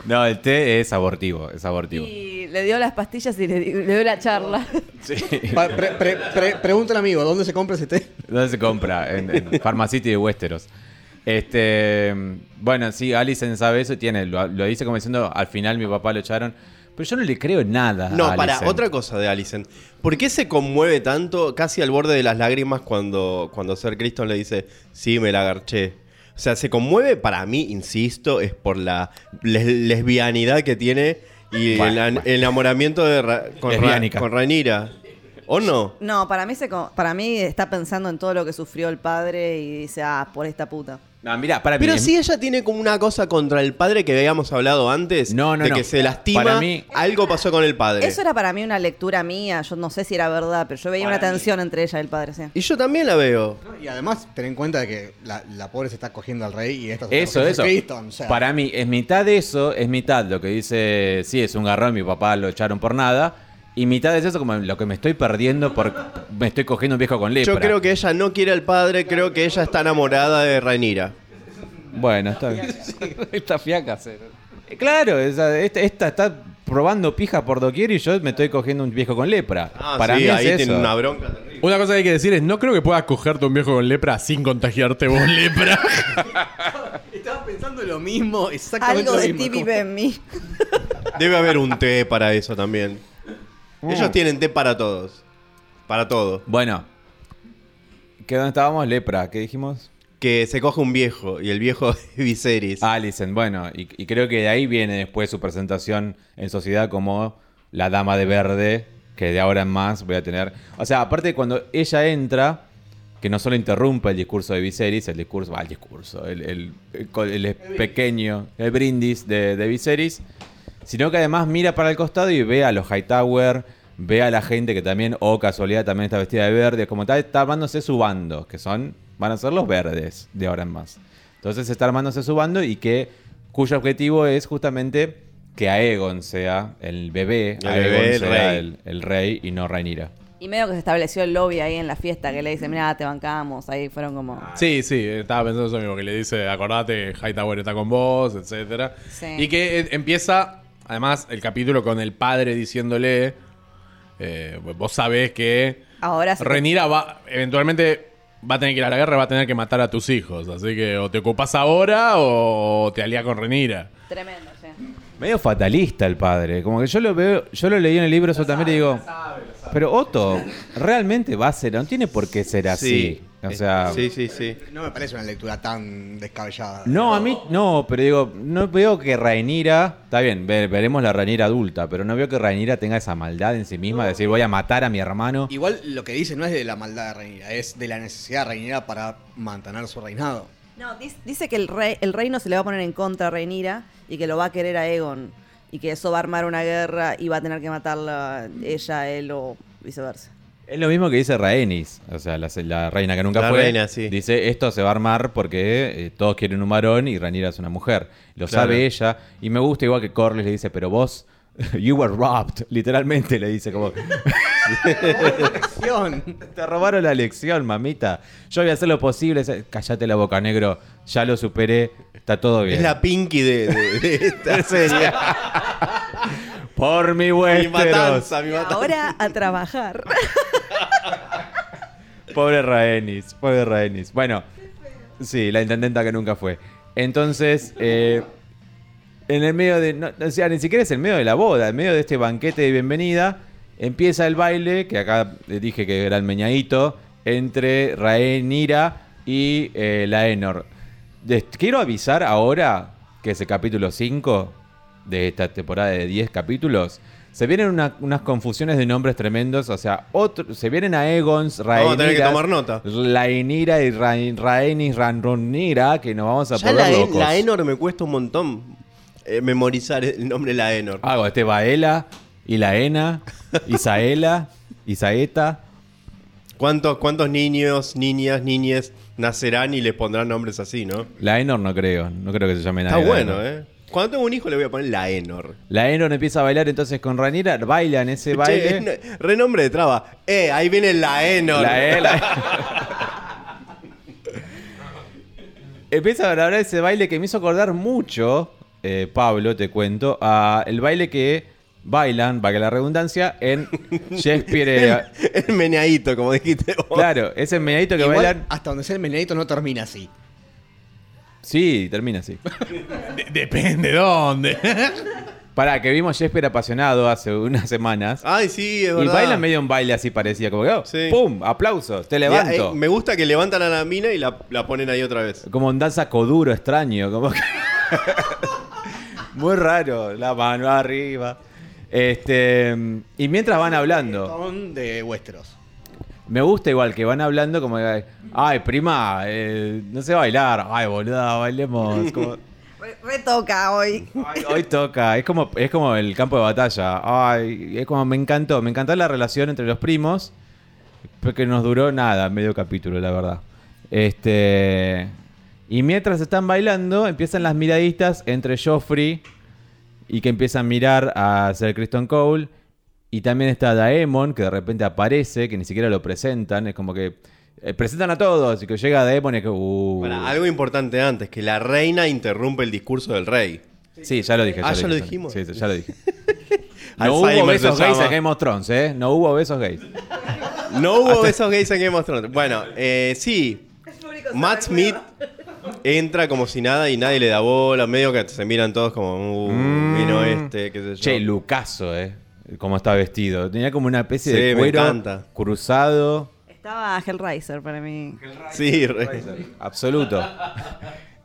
No, el té es abortivo, es abortivo. Y le dio las pastillas y le, le dio la charla. Sí. Pre- pre- pre- pregunta al amigo, ¿dónde se compra ese té? ¿Dónde se compra? En, en Pharmacity de Westeros. Este, bueno, sí, Alicent sabe eso y tiene, lo, lo dice como diciendo, al final mi papá lo echaron. Pero yo no le creo nada. No, a para, otra cosa de Alicent. ¿Por qué se conmueve tanto, casi al borde de las lágrimas, cuando, cuando Sir Criston le dice, sí, me la agarché? O sea, se conmueve para mí, insisto, es por la les- lesbianidad que tiene y Bueno, el enamoramiento de Ra- con, Ra- Lesbiánica. con Rhaenyra. ¿O no? No, para mí, se, para mí está pensando en todo lo que sufrió el padre y dice, ah, por esta puta. No, mira, para Pero mí, si ella tiene como una cosa contra el padre que habíamos hablado antes, No, no, de no. que se lastima, Para mí- algo pasó con el padre. Eso era para mí una lectura mía, yo no sé si era verdad, pero yo veía una tensión entre ella y el padre, sí. Y yo también la veo. Y además, ten en cuenta de que la, la pobre se está cogiendo al rey y esta se Eso, está eso. cogiendo a Criston, o sea, Para mí, es mitad de eso, es mitad lo que dice, sí, es un garrón, mi papá lo echaron por nada. Y mitad es eso como lo que me estoy perdiendo por me estoy cogiendo un viejo con lepra. Yo creo que ella no quiere al padre, creo que ella está enamorada de Rhaenyra. Bueno, está bien. Esta fiaca Eh, Claro, esa- esta, esta está probando pija por doquier y yo me estoy cogiendo un viejo con lepra. Ah, Para sí, mí ahí es tiene eso. una bronca terrible. Una cosa que hay que decir es, no creo que puedas cogerte un viejo con lepra sin contagiarte vos lepra. Estaba pensando lo mismo, exactamente Algo lo de mismo. ti vive en mí. Debe haber un té para eso también. Mm. Ellos tienen té para todos. Para todo. Bueno, ¿qué dónde estábamos? Lepra, ¿qué dijimos? Que se coge un viejo y el viejo es Viserys. Alicent, bueno, y, y creo que de ahí viene después su presentación en sociedad como la dama de verde, que de ahora en más voy a tener. O sea, aparte cuando ella entra, que no solo interrumpe el discurso de Viserys, el discurso, ah, el discurso, el, el- el- el pequeño, el brindis de, de Viserys, sino que además mira para el costado y ve a los Hightower, ve a la gente que también, o casualidad, también está vestida de verde, como está, está armándose su bando, que son, van a ser los verdes de ahora en más. Entonces está armándose su bando y que, cuyo objetivo es justamente que Aegon sea el bebé, El Aegon bebé, el sea rey. El, el rey y no Rhaenyra. Y medio que se estableció el lobby ahí en la fiesta, que le dice, mira, te bancamos. Ahí fueron como... Sí, sí, estaba pensando eso mismo, que le dice, acordate, Hightower está con vos, etcétera. Sí. Y que eh, empieza, además, el capítulo con el padre diciéndole, eh, vos sabés que Ahora Renira va, eventualmente va a tener que ir a la guerra, va a tener que matar a tus hijos. Así que o te ocupas ahora o te alías con Renira. Tremendo, sí. Medio fatalista el padre. Como que yo lo veo, yo lo leí en el libro eso también y digo. Pero Otto, realmente va a ser, no tiene por qué ser así. O sea. Sí, sí, sí. No me parece una lectura tan descabellada. No, a mí no, pero digo, no veo que Rainira, está bien, ve- veremos la Rainira adulta, pero no veo que Rainira tenga esa maldad en sí misma de decir voy a matar a mi hermano. Igual lo que dice no es de la maldad de Rhaenyra, es de la necesidad de Rhaenyra para mantener su reinado. No, dice que el, rey, el reino se le va a poner en contra a Rhaenyra y que lo va a querer a Egon. Y que eso va a armar una guerra y va a tener que matarla ella, él o viceversa. Es lo mismo que dice Rhaenys, o sea, la, la reina que nunca La fue. reina, sí. Dice, esto se va a armar porque eh, todos quieren un varón y Rhaenyra es una mujer. Lo Claro. sabe ella y me gusta igual que Corlys le dice, pero vos, you were robbed, literalmente le dice como, te robaron la lección, mamita. Yo voy a hacer lo posible. Cállate la boca, negro. Ya lo superé. Está todo bien. Es la Pinky de, de- de esta serie. Por mi mi Westeros. matanza, mi matanza. Ahora a trabajar. Pobre Raenis, pobre Raenis. Bueno, sí, la intendenta que nunca fue. Entonces, eh, en el medio de. no, o sea, ni siquiera es en medio de la boda, en medio de este banquete de bienvenida, empieza el baile, que acá dije que era el meñadito, entre Rhaenyra y eh, Laenor. Les quiero avisar ahora que es el capítulo 5 de esta temporada de 10 capítulos. Se vienen una- unas confusiones de nombres tremendos. O sea, otro, se vienen a Egons, Vamos a tener que tomar nota. Y Ra- Rhaenys, Ranronira, que nos vamos a Ya poner la, locos. la Enor me cuesta un montón eh, memorizar el nombre de la Enor. Hago este Baela, y Laena, Isaela, Isaeta. ¿Cuántos, ¿Cuántos niños, niñas, niñes nacerán y les pondrán nombres así, no? Laenor no creo, no creo que se llame Está bueno. ¿eh? Cuando tengo un hijo le voy a poner la Enor. La Enor empieza a bailar entonces con Ranira, bailan ese baile. Che, no- renombre de traba. Eh, ahí viene la Enor. La E, la- Empieza a grabar ese baile que me hizo acordar mucho, eh, Pablo, te cuento, a el baile que bailan, para que la redundancia, en Shakespeare. eh, El meneadito, como dijiste vos. claro, ese meneadito que Igual, bailan. hasta donde sea el menedito no termina así. Sí, termina así. De- depende dónde. Para que vimos Shakespeare apasionado hace unas semanas. Ay, sí, es y verdad. bailan medio un baile así parecía, como que, oh, Sí. ¡pum! Aplausos, te Ya, levanto. eh, me gusta que levantan a la mina y la, la ponen ahí otra vez. Como un danza coduro extraño, como que- Muy raro, la mano arriba. Este, y mientras van hablando, Son de Westeros. Me gusta igual que van hablando como que, ay, prima, eh, no sé bailar, ay, boluda, bailemos. Como, Re, re toca hoy. "Ay, hoy toca, es como, es como el campo de batalla. Ay, es como me encantó, me encantó la relación entre los primos, porque nos duró nada, medio capítulo, la verdad. Este. Y mientras están bailando, empiezan las miradistas entre Joffrey y que empiezan a mirar a Sir Kristen Cole. Y también está Daemon, que de repente aparece, que ni siquiera lo presentan. Es como que eh, presentan a todos y que llega Daemon y es que. uh. Algo importante antes, que la reina interrumpe el discurso del rey. Sí, ya lo dije. Ah, ya ¿ya lo dije. dijimos? Sí, ya lo dije. No hubo besos gays en Game of Thrones, ¿eh? No hubo besos gays. No hubo esos gays en Game of Thrones. Bueno, eh, sí. Matt Smith entra como si nada y nadie le da bola. Medio que se miran todos como, uh, Mm. vino este, qué sé yo. Che, Lucaso, ¿eh? Cómo está vestido. Tenía como una especie Sí, de cuero cruzado. Estaba Hellraiser para mí. Sí, re- Absoluto.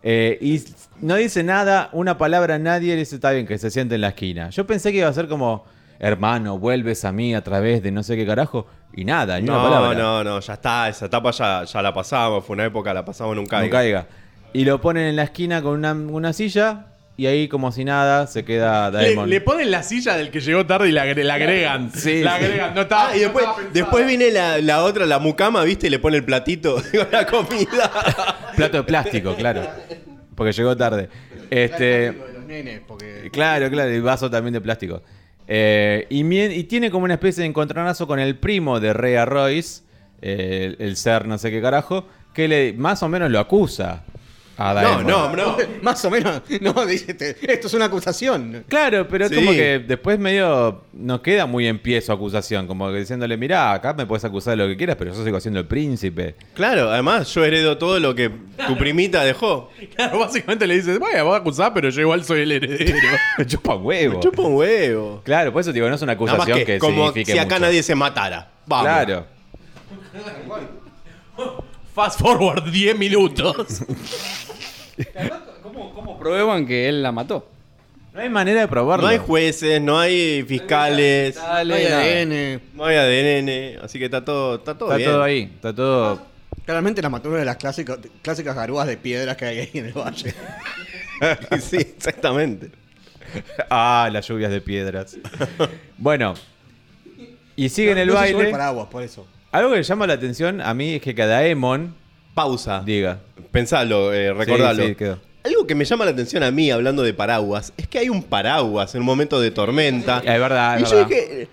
Eh, y no dice nada, una palabra a nadie, dice, está bien, que se siente en la esquina. Yo pensé que iba a ser como, hermano, vuelves a mí a través de no sé qué carajo, y nada, ni una No, palabra. no, no, ya está. Esa etapa ya, ya la pasamos. Fue una época, la pasamos nunca. No caiga. Y lo ponen en la esquina con una, una silla, y ahí como si nada, se queda Le, Daemon. le ponen la silla del que llegó tarde y la, agre- la agregan. Sí, la sí. agregan. No estaba, Ah, y después, estaba viene la, la otra, la mucama, ¿viste? Y le pone el platito con la comida. Plato de plástico, claro. Porque llegó tarde. Este, De los nenes, porque claro, claro, y vaso también de plástico. Eh, y, mien- y tiene como una especie de encontronazo con el primo de Rhea Royce, eh, el, el ser no sé qué carajo, que le más o menos lo acusa a No, Daemon. no, no. más o menos, no, dice, te- esto es una acusación. Claro, pero es como que después medio no queda muy en pie su acusación, como que diciéndole, mirá, acá me puedes acusar de lo que quieras, pero yo sigo siendo el príncipe. Claro, además yo heredo todo lo que tu primita dejó. Claro, básicamente le dices, vaya, voy a acusar, pero yo igual soy el heredero. Chupa huevo. Chupa un huevo. Claro, por eso digo, no es una acusación que, que, como signifique si acá mucho. nadie se matara. Vamos. Claro. Fast forward 10 minutos. ¿Cómo, cómo prueban que él la mató? No hay manera de probarlo. No hay jueces, no hay fiscales, No hay. ADN. no hay ADN, así que está todo, está todo Está bien. todo ahí, está todo. Claramente la mató una de las clásicas, clásicas garúas de piedras que hay ahí en el valle. sí, exactamente. Ah, las lluvias de piedras. bueno. Y sigue en el No se llevó baile. paraguas, por eso. Algo que llama la atención a mí es que cada Daemon Pausa. diga. Pensalo, eh, recordalo. Sí, sí, quedó. Algo que me llama la atención a mí hablando de paraguas es que hay un paraguas en un momento de tormenta. Es verdad, es y yo verdad. dije,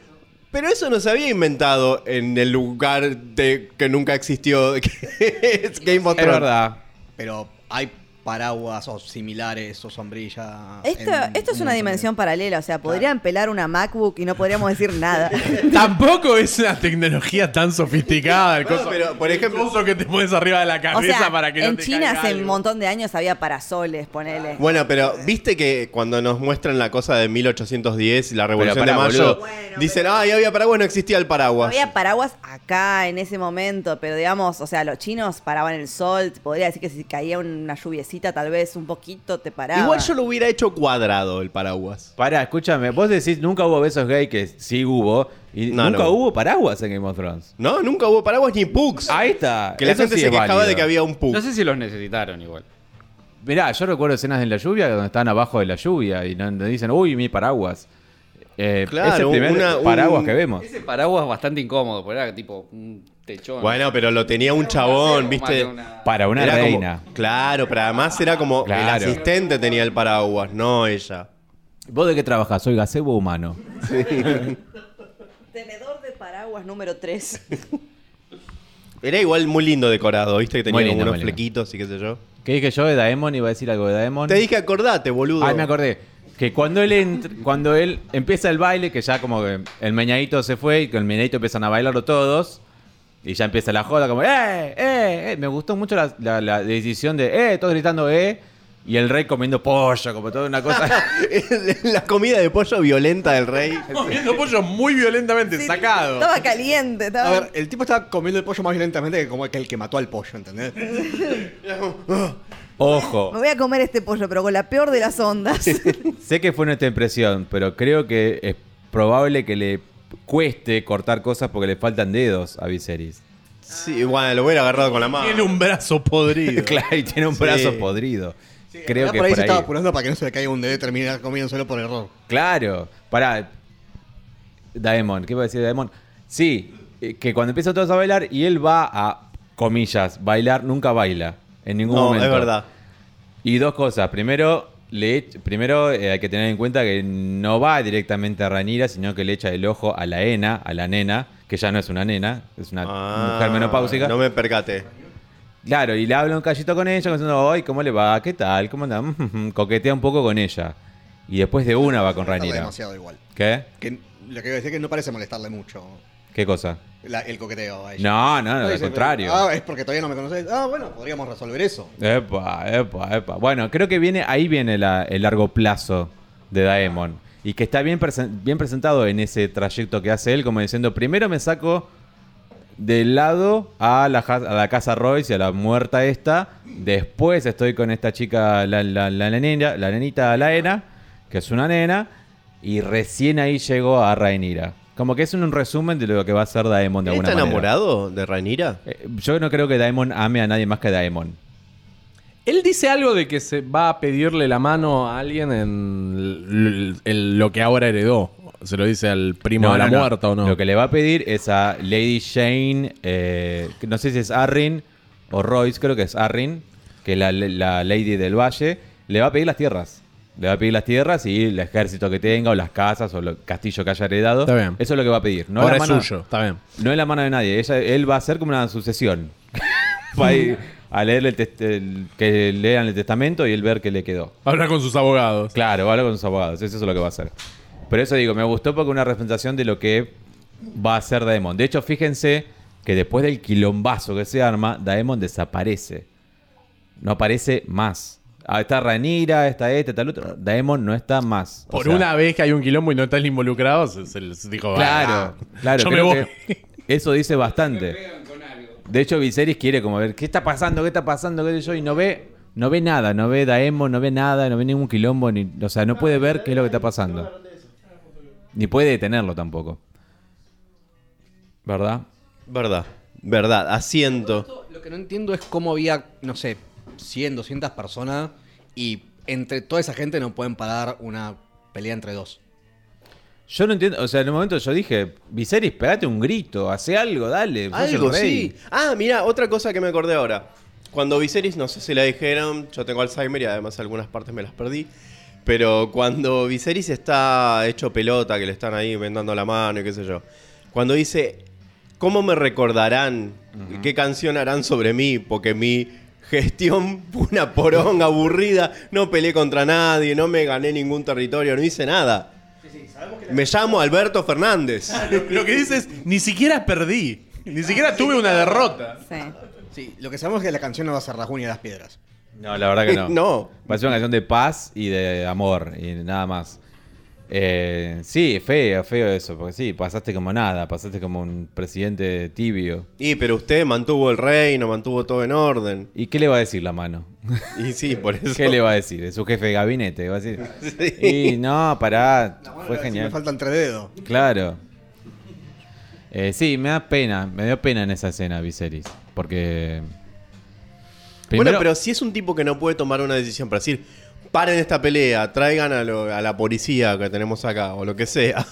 pero eso no se había inventado en el lugar de que nunca existió, que es Game of Es Thrones. verdad. Pero hay paraguas o similares o sombrilla. Esto, en esto es un una dimensión paralela, o sea, podrían pelar una MacBook y no podríamos decir nada. Tampoco es una tecnología tan sofisticada. El Bueno, coso, pero, por el ejemplo- coso que te pones arriba de la O cabeza sea, para que no en te China hace un montón de años había parasoles, ponele. Bueno, pero viste que cuando nos muestran la cosa de 1810, la Revolución de Mayo. Bueno, dicen, ah, ya había paraguas, no existía el paraguas. había paraguas acá en ese momento, pero digamos, o sea, los chinos paraban el sol, podría decir que si caía una tal vez un poquito te paraba. Igual yo lo hubiera hecho cuadrado el paraguas. Pará, escúchame, vos decís nunca hubo besos gay, que sí hubo, y No, nunca no. hubo paraguas en Game of Thrones. No, nunca hubo paraguas ni pugs. Ahí está. que la Eso gente sí se es quejaba válido. de que había un pug. No sé si los necesitaron igual. Mirá, yo recuerdo escenas en la lluvia donde están abajo de la lluvia y no, no dicen, uy, mi paraguas. Eh, Claro, es el primer una- un- paraguas que vemos. Ese paraguas bastante incómodo, porque era tipo un techón. Bueno, pero lo tenía un chabón, ¿viste? una- Para una Era como- reina. claro, pero además era como Claro. el asistente tenía el paraguas, no ella. ¿Vos de qué trabajas? ¿Soy gazebo humano? Tenedor de paraguas número 3. Era igual muy lindo decorado, ¿viste? Que tenía como unos flequitos y qué sé yo. ¿Qué dije yo de Daemon? Iba a decir algo de Daemon. Te dije acordate, boludo. Ay, me acordé. Que cuando él entra- cuando él empieza el baile, que ya como que el meñadito se fue y con el meñadito empiezan a bailarlo todos. Y ya empieza la joda como, ¡eh! ¡eh! eh". Me gustó mucho la, la- la decisión de, ¡eh! Todos gritando, ¡eh! Y el rey comiendo pollo, como toda una cosa. la comida de pollo violenta del rey. Comiendo pollo muy violentamente Sí, sacado. Estaba caliente. Estaba... A ver, el tipo estaba comiendo el pollo más violentamente que como que el que mató al pollo, ¿entendés? Ojo. Me voy a comer este pollo, pero con la peor de las ondas. Sé que fue nuestra impresión, pero creo que es probable que le cueste cortar cosas porque le faltan dedos a Viserys. Sí, bueno, lo hubiera agarrado con la mano. Tiene un brazo podrido. claro, y tiene un Sí. brazo podrido. creo Ya que por ahí por se ahí. estaba apurando para que no se le caiga un dedo y terminar comiéndoselo por error. Claro, pará. Daemon, ¿qué iba a decir Daemon? Sí, eh, que cuando empiezan todos a bailar y él va a, comillas, bailar, nunca baila. En ningún No, momento. es verdad. Y dos cosas. Primero, le primero eh, hay que tener en cuenta que no va directamente a Ranira, sino que le echa el ojo a la Ena, a la nena, que ya no es una nena, es una Ah, mujer menopáusica. No me percaté. Claro, y le habla un callito con ella, diciendo, ay, ¿cómo le va? ¿Qué tal? ¿Cómo anda? Coquetea un poco con ella. Y después de una va con Ranira. demasiado igual. ¿Qué? Que, lo que iba a decir es que no parece molestarle mucho ¿Qué cosa? La- el coqueteo a ella. No, no, no, al contrario. Ah, es porque todavía no me conoces. Ah, bueno, podríamos resolver eso. Epa, epa, epa. Bueno, creo que viene ahí viene la- el largo plazo de Daemon. Y que está bien, presen- bien presentado en ese trayecto que hace él, como diciendo, primero me saco del lado a la, ja- a la casa Royce y a la muerta esta. Después estoy con esta chica, la, la, la, nenita, la nenita Laena, que es una nena. Y recién ahí llegó a Rhaenyra. Como que es un resumen de lo que va a ser Daemon de ¿Él alguna está manera. enamorado de Ranira? Eh, Yo no creo que Daemon ame a nadie más que Daemon. Él dice algo de que se va a pedirle la mano a alguien en l- lo que ahora heredó. Se lo dice al primo de la muerta o no. Lo que le va a pedir es a Lady Jane, eh, que no sé si es Arryn o Royce, creo que es Arryn, que es la, la Lady del Valle, le va a pedir las tierras. Le va a pedir las tierras y el ejército que tenga, o las casas, o el castillo que haya heredado. Está bien. Eso es lo que va a pedir. No ahora es es la mano- suyo, está bien. No es la mano de nadie. Ella, él va a hacer como una sucesión. va a ir a leerle el test- el- que lean el testamento y él ver qué le quedó. Habla con sus abogados. Claro, va a hablar con sus abogados. Eso es lo que va a hacer. Pero eso digo, me gustó porque una representación de lo que va a hacer Daemon. De hecho, fíjense que después del quilombazo que se arma, Daemon desaparece. No aparece más. Ah, está Ranira, está este, está el otro. Daemon no está más. O Por sea, una vez que hay un quilombo y no están involucrados, se, se les dijo, Claro, "Ah, claro. yo me creo voy. que eso dice bastante. De hecho, Viserys quiere como ver qué está pasando, qué está pasando, qué sé yo, y no ve, no ve nada, no ve Daemon, no ve nada, no ve ningún quilombo, ni, o sea, no puede ver qué es lo que está pasando. Ni puede detenerlo tampoco. ¿Verdad? Verdad, verdad, asiento. Lo que no entiendo es cómo había, no sé, 100, 200 personas y entre toda esa gente no pueden parar una pelea entre dos. Yo no entiendo, o sea, en un momento yo dije, Viserys, pegate un grito, hace algo, dale. Algo, rey". sí. Ah, mira, otra cosa que me acordé ahora. Cuando Viserys, no sé si la dijeron, yo tengo Alzheimer y además algunas partes me las perdí. Pero cuando Viserys está hecho pelota, que le están ahí vendando la mano y qué sé yo. Cuando dice, ¿cómo me recordarán? ¿Qué canción harán sobre mí? Porque mi gestión una poronga aburrida. No peleé contra nadie, no me gané ningún territorio, no hice nada. Me llamo Alberto Fernández. Lo que dices, ni siquiera perdí. Ni siquiera tuve una derrota. Sí. Sí, lo que sabemos es que la canción no va a ser Rajún y las piedras. No, la verdad que no. No. Va a ser una canción de paz y de amor y nada más. Eh, sí, feo, feo eso, porque sí, pasaste como nada, pasaste como un presidente tibio. Y pero usted mantuvo el reino, mantuvo todo en orden. ¿Y qué le va a decir la mano? Y sí, por eso. ¿Qué le va a decir? Es su jefe de gabinete. Va a decir, Sí. y no, pará, fue Si me genial. faltan tres dedos. Claro. Eh, sí, me da pena, me dio pena en esa escena, Viserys, porque... Bueno, pero si es un tipo que no puede tomar una decisión para decir, paren esta pelea, traigan a, lo- a la policía que tenemos acá, o lo que sea.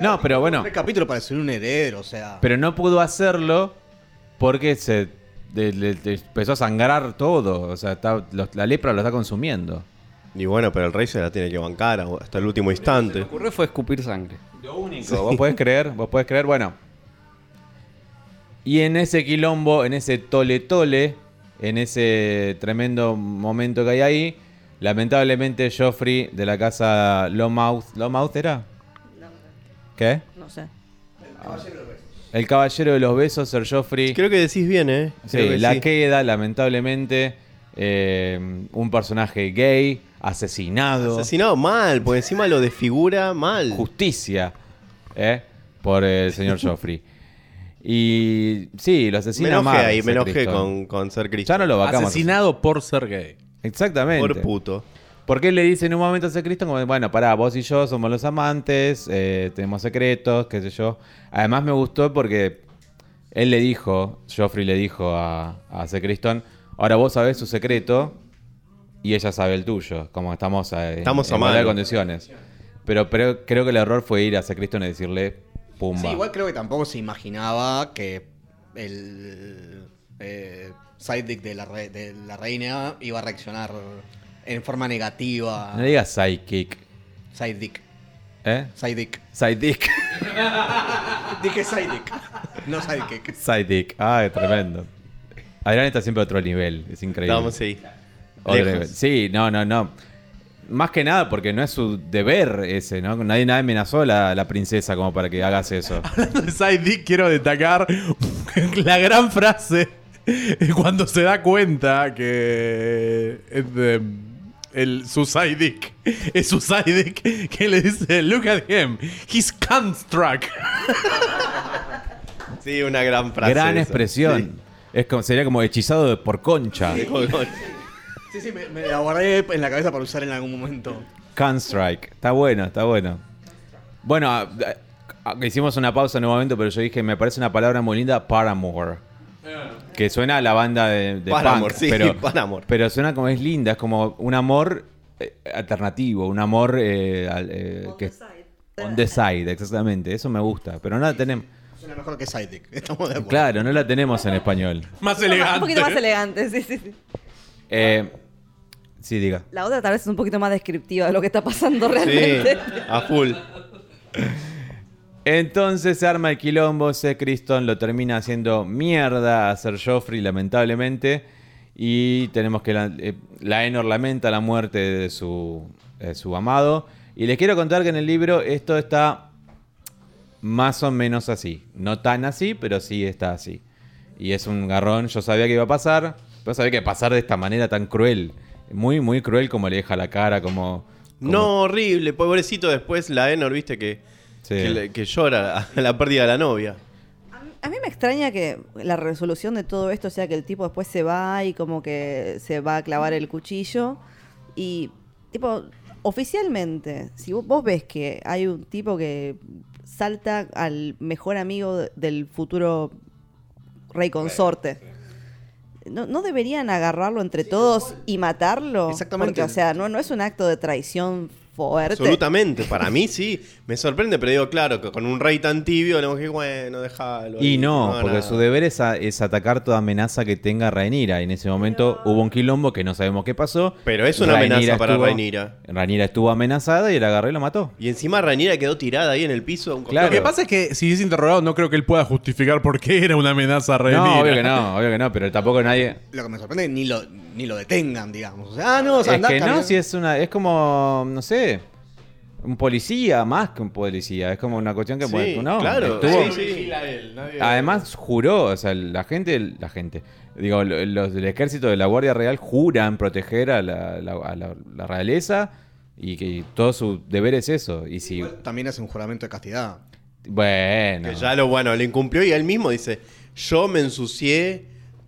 No, pero bueno, El capítulo para ser un heredero, o sea. pero no pudo hacerlo porque se de- empezó a sangrar todo. O sea, está- lo- la lepra lo está consumiendo. Y bueno, pero el rey se la tiene que bancar hasta el último Lo que instante. ocurrió fue escupir sangre. Lo único. ¿Vos podés creer? ¿Vos podés creer? Bueno. Y en ese quilombo, en ese tole tole, en ese tremendo momento que hay ahí, lamentablemente Joffrey de la casa Lomouth. ¿Lomouth era? ¿Qué? No sé. El caballero de los besos, Sir Joffrey. Creo que decís bien, ¿eh? Creo Sí, que la sí. queda, lamentablemente. eh, un personaje gay, asesinado. Asesinado mal, porque encima lo desfigura mal. Justicia. ¿eh? Por el señor Joffrey. Y sí, lo Me asesina enojé mal, ahí, me enojé con, con ser Cristo. Ya no lo vacamos. Asesinado por ser gay. Exactamente. Por puto. Porque él le dice en un momento a Cristo como, bueno, pará, vos y yo somos los amantes, eh, tenemos secretos, qué sé yo. Además me gustó porque él le dijo, Joffrey le dijo a, a ese Criston, ahora vos sabés su secreto y ella sabe el tuyo, como estamos, eh, Estamos en a igualdad de mano. condiciones. Pero, pero creo que el error fue ir a ese Criston y decirle, pumba. Sí, igual creo que tampoco se imaginaba que el eh, sidekick de la, re- de la reina iba a reaccionar en forma negativa. No digas sidekick, Sidekick. ¿eh? Sidekick. Sidekick. Dije sidekick. No sidekick. Sidekick. Ah, tremendo. Adrián está siempre a otro nivel, es increíble. Lejos. nivel. Sí, no, no, no. Más que nada porque no es su deber ese, ¿no? Nadie, nadie amenazó a la, la princesa como para que hagas eso. Hablando de Side Dick, quiero destacar la gran frase cuando se da cuenta que es de- el, su side dick es su side dick que le dice, look at him, he's construct. Sí, una gran frase. Gran expresión. Es como, sería como hechizado de- por concha. Sí. Sí, sí, me, me la guardé en la cabeza para usar en algún momento. Strike. Está bueno, está bueno. Bueno, a- a- hicimos una pausa en un momento, pero yo dije, me parece una palabra muy linda, Paramore. Que suena a la banda de, de Paramore, punk, sí, pero, Paramore. pero suena como es linda, es como un amor eh, alternativo, un amor eh, al- eh, que on the side, exactamente. Eso me gusta, pero no la tenemos. Suena mejor que sidekick. Estamos de acuerdo. Claro, no la tenemos en español. Más Un elegante. poquito más elegante, sí, sí, sí. Eh, sí, diga. La otra tal vez es un poquito más descriptiva de lo que está pasando Sí, realmente. a full. Entonces se arma el quilombo, ese Criston lo termina haciendo mierda a Ser Joffrey, lamentablemente. Y tenemos que la, eh, Laenor lamenta la muerte de su, su amado. Y les quiero contar que en el libro esto está más o menos así. No tan así, pero sí está así. Y es un garrón, yo sabía que iba a pasar, pero sabía que pasar de esta manera tan cruel. Muy, muy cruel como le deja la cara, como... como- No, horrible. Pobrecito después la Enor, viste, que, Sí. que, le- que llora a la pérdida de la novia. A mí me extraña que la resolución de todo esto sea que el tipo después se va y como que se va a clavar el cuchillo. Y, tipo, oficialmente, si vos, ves que hay un tipo que salta al mejor amigo de- del futuro rey consorte. ¿No, no deberían agarrarlo entre todos y matarlo? Exactamente. Porque, o sea, no, no es un acto de traición fuerte. Absolutamente. Para mí sí. Me sorprende, pero digo, claro, que con un rey tan tibio, le dije, bueno, déjalo. Y no, porque nada". su deber es, a- es atacar toda amenaza que tenga Rhaenyra. Y en ese momento hubo un quilombo que no sabemos qué pasó. Pero es una Rhaenyra amenaza para estuvo- Rhaenyra. Rhaenyra estuvo amenazada y la agarró y la mató. Y encima Rhaenyra quedó tirada ahí en el piso. un Claro. Lo que pasa es que si es interrogado no creo que él pueda justificar por qué era una amenaza real. No, obvio que no, obvio que no, pero tampoco nadie. Lo que me sorprende es que ni lo, ni lo detengan, digamos. O sea, ah, no, o sea, Es que no, si es una. Es como. No sé. Un policía más que un policía. Es como una cuestión que. Sí, puede- no, claro. estuvo- Sí, sí. Además juró, o sea, la gente, la gente, digo, lo- los del ejército de la Guardia Real juran proteger a la, la- a la- la realeza y que todo su deber es eso. Y si, También hace un juramento de castidad. bueno, Que ya lo bueno, le incumplió y él mismo dice, yo me ensucié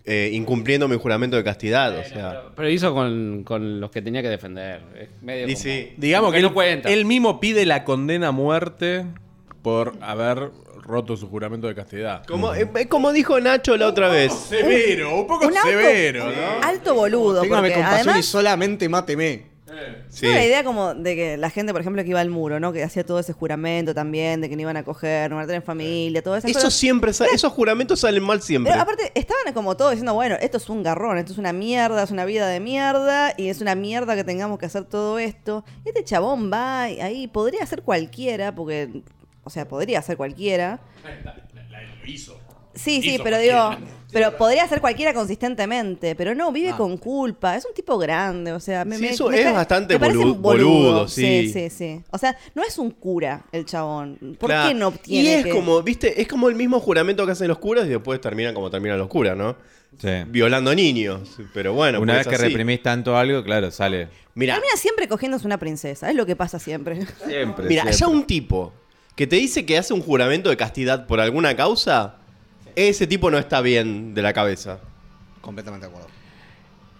eh, incumpliendo mi juramento de castidad. O sea, Pero hizo con, con los que tenía que defender. Es medio Y como- sí. Digamos que no él, cuenta. él mismo pide la condena a muerte por haber roto su juramento de castidad. como, eh, eh, como dijo Nacho la otra vez. Severo, un poco Un auto- severo, ¿no? Alto boludo, Téngame compasión y además solamente máteme. Sí. La idea como de que la gente, por ejemplo, que iba al muro, ¿no? Que hacía todo ese juramento también, de que no iban a coger, no iban a tener familia, todo eso. Eso siempre, sa- esos juramentos salen mal siempre. Pero aparte, estaban como todos diciendo, bueno, esto es un garrón, esto es una mierda, es una vida de mierda, y es una mierda que tengamos que hacer todo esto. Y este chabón va ahí, podría ser cualquiera, porque, o sea, podría ser cualquiera. Sí, sí, pero digo, pero podría ser cualquiera consistentemente, pero no, vive con culpa, es un tipo grande, o sea, me, Sí, me- eso me es bastante me parece bolu- un boludo, sí. sí, sí, sí. O sea, no es un cura el chabón. ¿Por Claro. qué no tiene Y es que- como, viste, es como el mismo juramento que hacen los curas y después terminan como terminan los curas, ¿no? Sí. Violando niños. Pero bueno, Una pues vez que así. reprimís tanto algo, claro, sale. Mira, Termina siempre cogiéndose una princesa, es lo que pasa siempre. Siempre. mira, ya un tipo que te dice que hace un juramento de castidad por alguna causa, ese tipo no está bien de la cabeza. Completamente de acuerdo.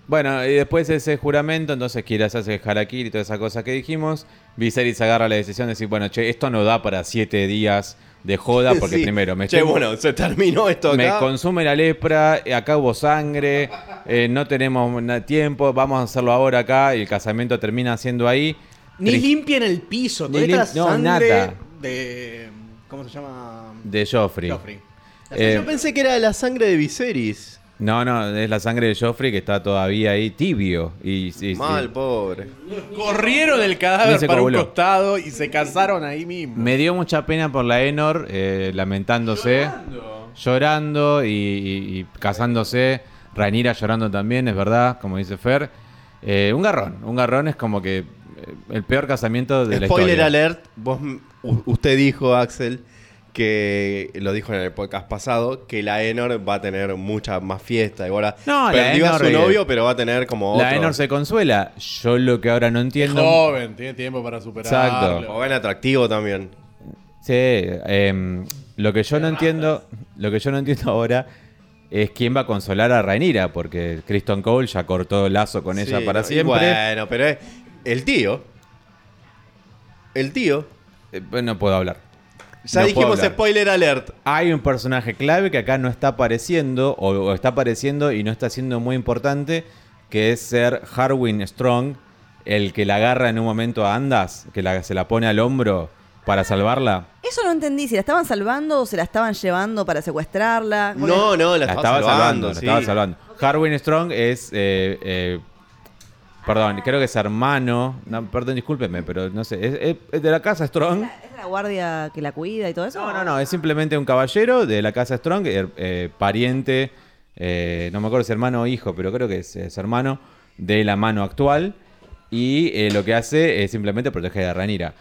Bueno, y después de ese juramento, entonces quiere hacerse harakiri y toda esa cosa que dijimos. Viserys agarra la decisión de decir, bueno, che, esto no da para siete días de joda, porque Sí. primero me Che, estoy- bueno, se terminó esto me consume la lepra, eh, acá hubo sangre, eh, no tenemos tiempo, vamos a hacerlo ahora acá y el casamiento termina siendo ahí. Ni Tris- limpian el piso, Ni toda esta lim- no, sangre nada. de... ¿Cómo se llama? de Joffrey. Joffrey. Eh, Yo pensé que era la sangre de Viserys. no, no, es la sangre de Joffrey que está todavía ahí tibio. Y, y- Mal, y- pobre. Corrieron del Ni cadáver para un costado y se casaron ahí mismo. Me dio mucha pena por la Enor, eh, lamentándose, llorando, y, y- y casándose. Ranira llorando también, es verdad, como dice Fer. Eh, un garrón, un garrón es como que eh, el peor casamiento de la Spoiler historia. alert, vos, usted dijo, Axel, que lo dijo en el podcast pasado, que la Enor va a tener mucha más fiesta. Y ahora No, la perdió a Enor, su novio, pero va a tener como La otro. Enor se consuela. Yo lo que ahora no Es entiendo. joven, tiene tiempo para superarlo. Exacto. Joven atractivo también. Sí, em, lo que yo no entiendo, lo que yo no entiendo ahora es quién va a consolar a Rhaenyra, porque Kristen Cole ya cortó lazo con ella Sí, para siempre. Bueno, pero es el tío. El tío. Eh, pues no puedo hablar. Ya No dijimos spoiler alert. Hay un personaje clave que acá no está apareciendo, o, o está apareciendo y no está siendo muy importante, que es ser Harwin Strong, el que la agarra en un momento a Andas, que la- se la pone al hombro para salvarla. Eso no entendí, si la estaban salvando o se la estaban llevando para secuestrarla. No, no, la, La, estaba, salvando. la sí. estaba salvando. Harwin Strong es. eh, eh, perdón, creo que es hermano. no, perdón, discúlpeme, pero no sé. Es, es- es de la casa Strong. ¿Es de la guardia que la cuida y todo eso? No, no, no. Es simplemente un caballero de la casa Strong, eh, eh, pariente. eh, no me acuerdo si hermano o hijo, pero creo que es, es hermano de la mano actual. Y eh, lo que hace es simplemente proteger a Ranira.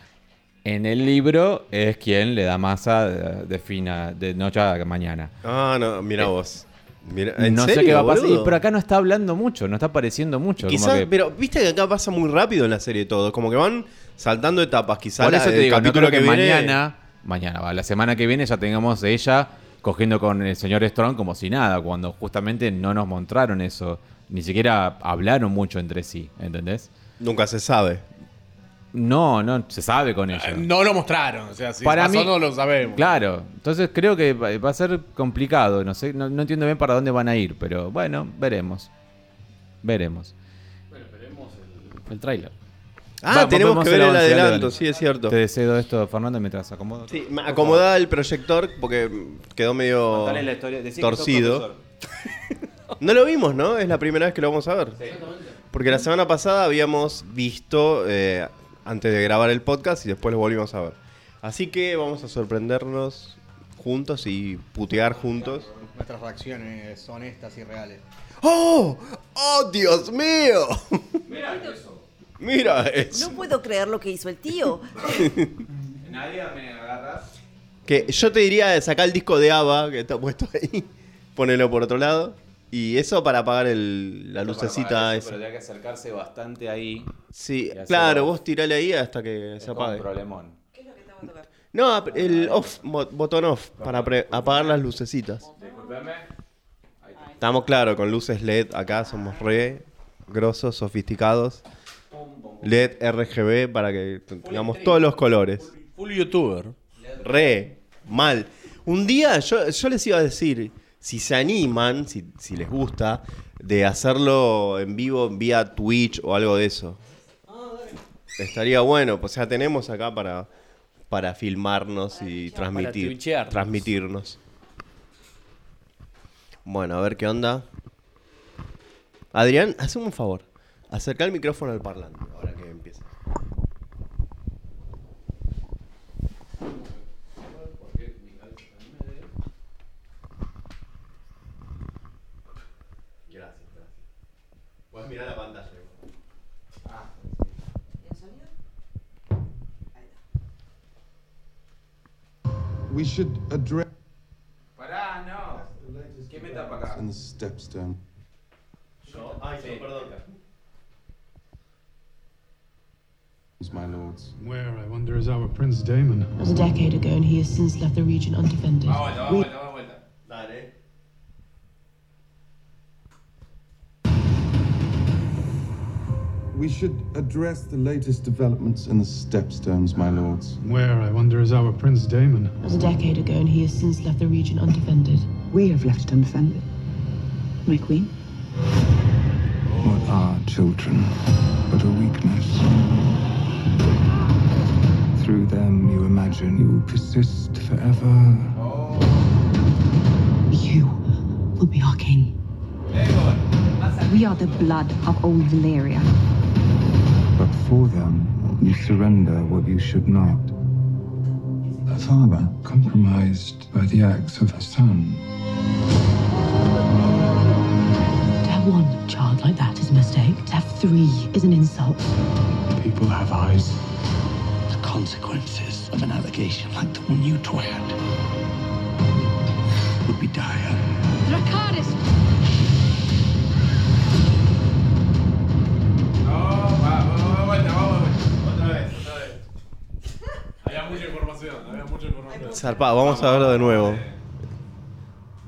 En el libro es quien le da masa de, de fina, de noche a mañana. Ah, no, mira vos. Mira, ¿en no sé serio, qué va a pasar. boludo? Pero acá no está hablando mucho, no está apareciendo mucho. como Quizás, que- pero viste que acá pasa muy rápido en la serie todo. Como que van saltando etapas. Quizás Por eso la- te el digo, no capítulo creo que, viene- mañana, mañana, va, la semana que viene ya tengamos de ella cogiendo con el señor Strong como si nada, cuando justamente no nos mostraron eso. Ni siquiera hablaron mucho entre sí, ¿entendés? Nunca se sabe. No, no, se sabe con ella. No lo mostraron, o sea, si Para pasó mí- no lo sabemos. Claro, entonces creo que va a ser complicado, no sé, no, no entiendo bien para dónde van a ir, pero bueno, veremos. Veremos. El tráiler. Ah, Va, tenemos que ver el adelanto, sí, es cierto. Te deseo esto, Fernando, mientras acomodo. Sí, me acomodaba el proyector porque quedó medio torcido. No lo vimos, ¿no? Es la primera vez que lo vamos a ver. Porque la semana pasada habíamos visto eh, antes de grabar el podcast y después lo volvimos a ver. Así que vamos a sorprendernos juntos y putear juntos. Nuestras reacciones honestas y reales. ¡Oh! ¡Oh, Dios mío! Mira eso. No puedo creer lo que hizo el tío. Nadie me agarra. Que yo te diría sacar el disco de ABBA que está puesto ahí, ponelo por otro lado. Y eso para apagar el- la lucecita esa. Pero hay que acercarse bastante ahí. Sí, claro, vos tirale ahí hasta que se Es como un apague. problemón. No, el off, botón off, para pre- apagar las lucecitas. Estamos claro, con luces LED acá somos re grosos, sofisticados. LED RGB para que tengamos todos los colores. Full youtuber. Re, mal. Un día yo, yo les iba a decir, si se animan, si, si les gusta, de hacerlo en vivo vía Twitch o algo de eso. Estaría bueno, pues, o sea, tenemos acá para, para filmarnos y transmitir, transmitirnos. Bueno, a ver qué onda. Adrián, hazme un favor. Acerca el micrófono al parlante ahora que empieza. Gracias, gracias. Puedes mirar la pantalla. We should address Pará, no. ¿Qué me tapa acá? in the stepstone. No, ay, sí, perdón. My lords. Where, I wonder, is our Prince Damon? It was a decade ago, and he has since left the region undefended. Vamos, vuelta, vamos, vuelta, vamos, vuelta. Dale. We should address the latest developments in the stepstones, my lords. Where, I wonder, is our Prince Damon? It was a decade ago, and he has since left the region undefended. We have left it undefended. My queen? What are children but a weakness? Through them, you imagine you will persist forever. You will be our king. We are the blood of old Valeria. But for them, you surrender what you should not. A father compromised by the acts of a son. To have one child like that is a mistake. To have three is an insult. People have eyes. Consequences of an allegation like the one you twirled would be dire. Dracarys! No, va, vamos, vuelta, vamos, vuelta. Otra vez, otra vez. Había mucha información, había mucha información. Zarpado, vamos a verlo de nuevo.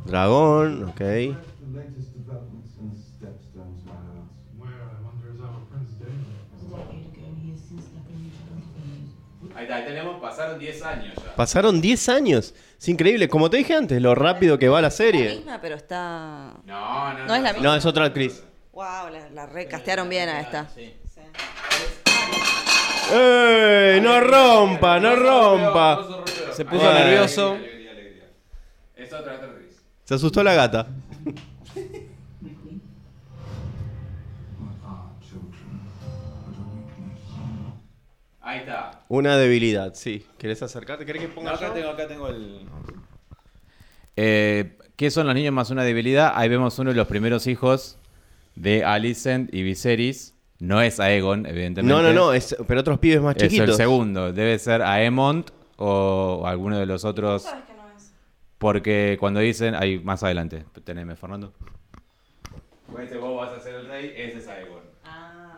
Dragón, ok. ahí tenemos, pasaron 10 años ya. Pasaron 10 años. Es increíble. Como te dije antes, lo rápido que va la serie. Es la misma, pero está. No, no, no. No es, la misma. No, es otra actriz. Wow, la, la recastearon bien a esta. Sí. ¡Ey! No rompa, no rompa. Se puso nervioso. Alegría, alegría, alegría. Otra, otra Se asustó la gata. Ahí está. Una debilidad, sí. ¿Querés acercarte? ¿Querés que ponga No, acá yo? tengo, acá tengo el. Eh, ¿Qué son los niños más una debilidad? Ahí vemos uno de los primeros hijos de Alicent y Viserys. No es Aegon, evidentemente. No, no, no. Es, pero otros pibes más Es el chiquitos. segundo. Debe ser Aemont o alguno de los otros. Porque cuando dicen. Ahí, más adelante. Teneme, Fernando. Pues vos vas a ser el rey, ese es Aegon.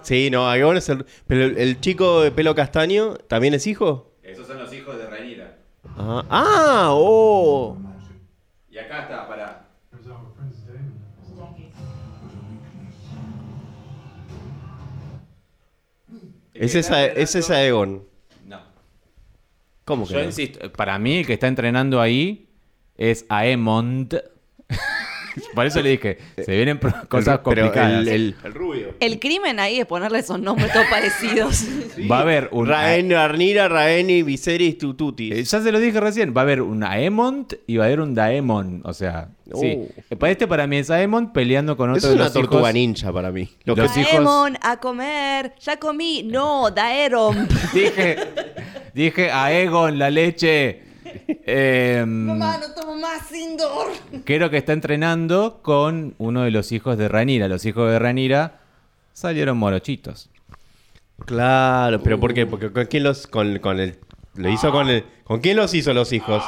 Sí, no, Aegon es el. Pero el, el chico de pelo castaño también es hijo. Esos son los hijos de Rhaenyra. Ah, ah oh. Y acá está, pará. Where's our Prince Damon? It was a decade. Es esa, es Aegon. No. ¿Cómo que Yo no? insisto, para mí el que está entrenando ahí es Aemont. Por eso le dije, se vienen cosas Pero complicadas. el, el, el rubio. El crimen ahí es ponerle esos nombres todos parecidos. Va a haber un... Raen, Arnira, Raeni, Viserys, Tututis. Eh, Ya se lo dije recién, va a haber un Aemont y va a haber un Daemon. O sea, sí. Oh. Para este para mí es Aemont peleando con otro Eso es de una los tortuga hijos. ninja para mí. Los hijos- Daemon, a comer. Ya comí. No, Daeron. Dije, dije Aegon, la leche. Em, Mamá, no tomo más indoor. creo que está entrenando con uno de los hijos de Ranira. Los hijos de Ranira salieron morochitos. Claro, pero ¿por qué? Porque con quién los con, con el lo hizo con el ¿Con quién los hizo los hijos?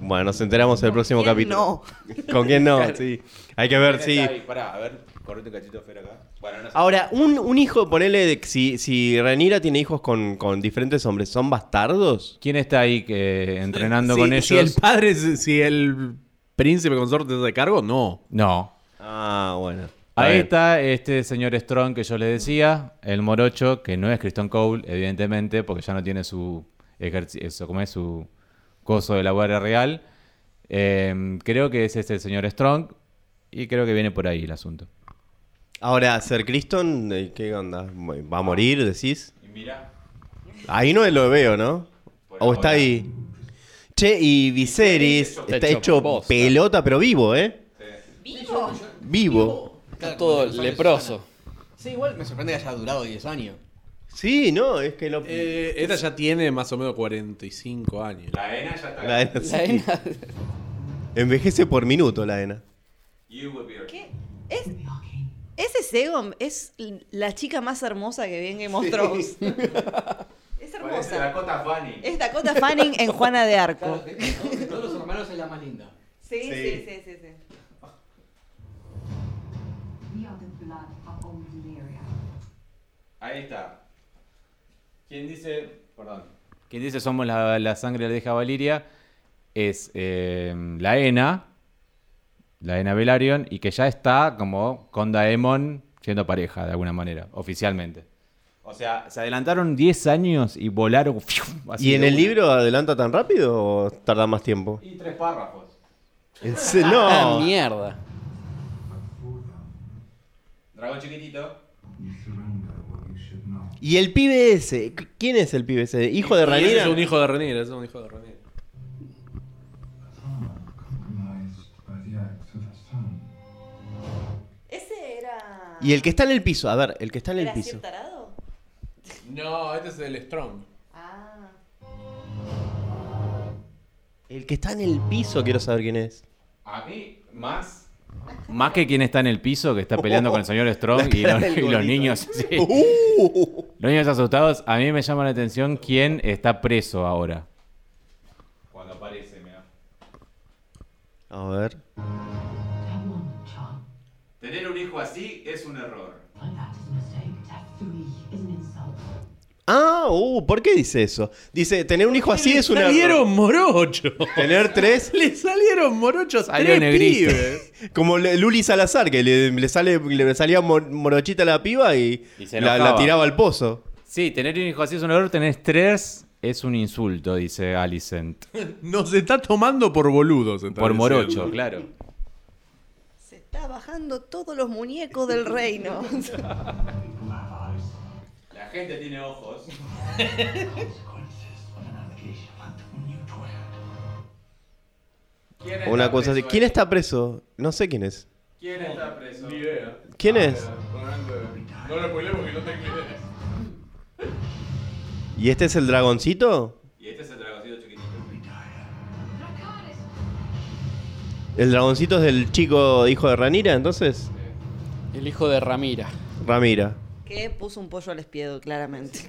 Bueno, nos enteramos en el próximo quién capítulo. ¿Con quién no? Sí. Hay que ver, sí. Pará, a ver, correte un cachito fuera acá. Bueno, no sé. Ahora, un, un hijo, ponele, de, si, si Renira tiene hijos con, con diferentes hombres, ¿son bastardos? ¿Quién está ahí que, entrenando con ellos? Si el padre, es- si el príncipe consorte de cargo, no. No. Ah, bueno. Ahí bien. está este señor Strong que yo le decía, el morocho, que no es Kristen Cole, evidentemente, porque ya no tiene su ejercicio, como es su coso de la Guardia Real. Eh, creo que es este señor Strong y creo que viene por ahí el asunto. Ahora, Ser Criston, eh, ¿qué onda? ¿Va a morir, decís? Y mira, Ahí no lo veo, ¿no? O está ahí. Che, y Viserys está hecho hecho posta. pelota, pero vivo, ¿eh? ¿Vivo? Vivo. Está todo leproso. Sí, igual me sorprende que haya durado 10 años. Sí, no, es que lo. Eh, esta ya tiene más o menos 45 años. La ENA ya está. La ENA, sí. La ENA- Envejece por minuto la ENA. ¿Qué? ¿Es, ese Segon es la chica más hermosa que vi en Game of Thrones. es hermosa. Dakota Fanning. Es Dakota Fanning en Juana de Arco. De todos los hermanos es la más linda. Sí, sí, sí, sí, sí. Valyria. Ahí está. ¿Quién dice. Perdón. Quien dice somos la, la sangre de la vieja Valiria es eh, la ENA, la ENA Velaryon, y que ya está como con Daemon siendo pareja de alguna manera, oficialmente. O sea, se adelantaron 10 años y volaron. así ¿Y en de el una. libro adelanta tan rápido o tarda más tiempo? Y tres párrafos. En se- Ah, No. mierda. Dragón chiquitito. ¿Y el pibe ese? ¿Quién es el pibe ese? ¿Hijo de Ranira? Es un hijo de ese es un hijo de Rhaenyra. Y el que está en el piso, a ver, el que está en el ¿Era piso. Tarado? No, este es el Strong. Ah. El que está en el piso, quiero saber quién es. A mí, más. Más que quien está en el piso, que está peleando con el señor Strong y, los, y niños. sí. Uh. Los niños asustados, a mí me llama la atención quién está preso ahora. Cuando aparece, mira. A ver. Tener un hijo así es un error. a. Ah, uh, ¿por qué dice eso? Dice, tener un hijo así es un salieron error. morochos. Tener tres, Le salieron morochos Salió tres negrito. pibes. como le- Luli Salazar, que le, le sale, le salía mor- morochita a la piba y, Y se la, enojaba. tiraba al pozo. Sí, tener un hijo así es un error, tener tres es un insulto, dice Alicent. Nos está tomando por boludos. Por diciendo. morocho, claro. Está bajando todos los muñecos del reino. La gente tiene ojos. Una cosa así. ¿Quién está preso? No sé quién es. ¿Quién está preso? Ni idea. ¿Quién es? No lo spoileo porque no tengo idea. ¿Y este es el dragoncito? ¿El dragoncito es del chico hijo de Ranira, entonces? El hijo de Ramira. Ramira. que puso un pollo al espiedo, claramente.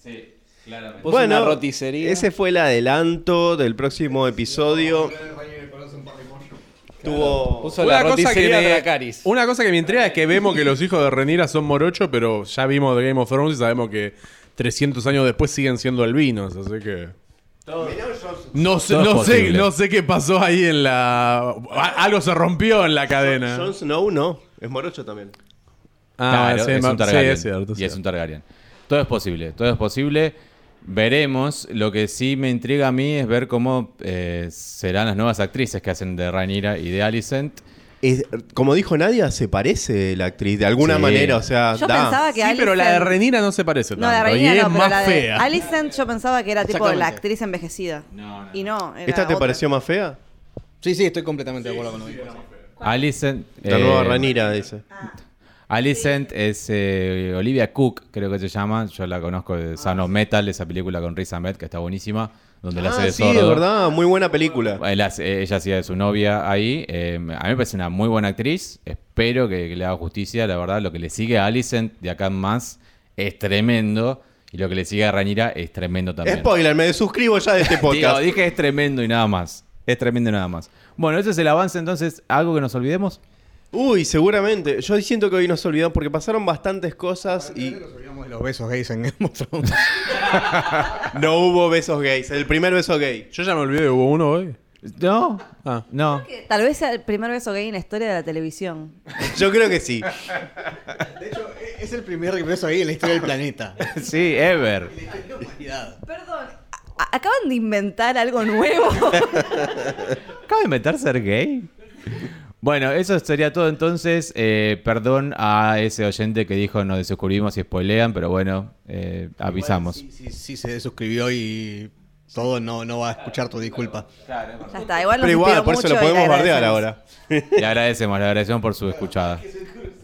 Sí, claramente. Puso una roticería. ese fue el adelanto del próximo episodio. Tuvo... Puso la roticería de Dracarys. una cosa que me intriga es que vemos que los hijos de Renira son morochos, pero ya vimos de Game of Thrones y sabemos que 300 años después siguen siendo albinos, así que... No sé, Todo es no, sé, posible. no sé qué pasó ahí en la... a- Algo se rompió en la cadena. Jon Snow no, es morocho también. Ah, Claro, sí, es ma- un Targaryen. sí, es cierto, es y es cierto. un Targaryen. Todo es posible, todo es posible. Veremos. Lo que sí me intriga a mí es ver cómo eh, serán las nuevas actrices que hacen de Rhaenyra y de Alicent. Es- como dijo Nadia, se parece la actriz de alguna Sí. manera, o sea, Yo da. pensaba que Sí, pero la de Renira no se parece No, tanto. la y reina es no, pero más la de fea. Alicent yo pensaba que era tipo la Exactamente. actriz envejecida. Y no, era ¿Esta te otra. pareció más fea? Sí, sí, estoy completamente de acuerdo con lo que dijo. Alicent. La eh, nueva Ranira, dice. Alicent es eh, Olivia Cook, creo que se llama. Yo la conozco de Sound of Metal, esa película con Riz Ahmed que está buenísima. Donde la hace Ah, de sí, sordo. de verdad, muy buena película. Él hace- ella hacía de su novia ahí. Eh, a mí me parece una muy buena actriz. Espero que, que le haga justicia. La verdad, lo que le sigue a Alicent de acá en más es tremendo. Y lo que le sigue a Ranira es tremendo también. Spoiler, me suscribo ya de este Digo, podcast. dije es tremendo y nada más. Es tremendo y nada más. Bueno, ese es el avance entonces. ¿Algo que nos olvidemos? Uy, seguramente. Yo siento que hoy nos olvidamos porque pasaron bastantes cosas y los besos gays en Game of Thrones. no hubo besos gays. El primer beso gay. Yo ya me olvidé, ¿hubo uno hoy? No. Ah. No. Tal vez sea el primer beso gay en la historia de la televisión. Yo creo que sí. De hecho, e- es el primer beso gay en la historia del planeta. Sí, ever. Perdón, acaban de inventar algo nuevo. ¿Acaba de inventar ser gay? Bueno, eso sería todo entonces. Eh, perdón a ese oyente que dijo nos desuscribimos y spoilean, pero bueno, eh, avisamos. Si sí, sí se suscribió y todo, no, no va a escuchar tu disculpa. Ya está, igual nos Pero igual, por eso lo podemos bardear ahora. Le agradecemos, le agradecemos por su escuchada.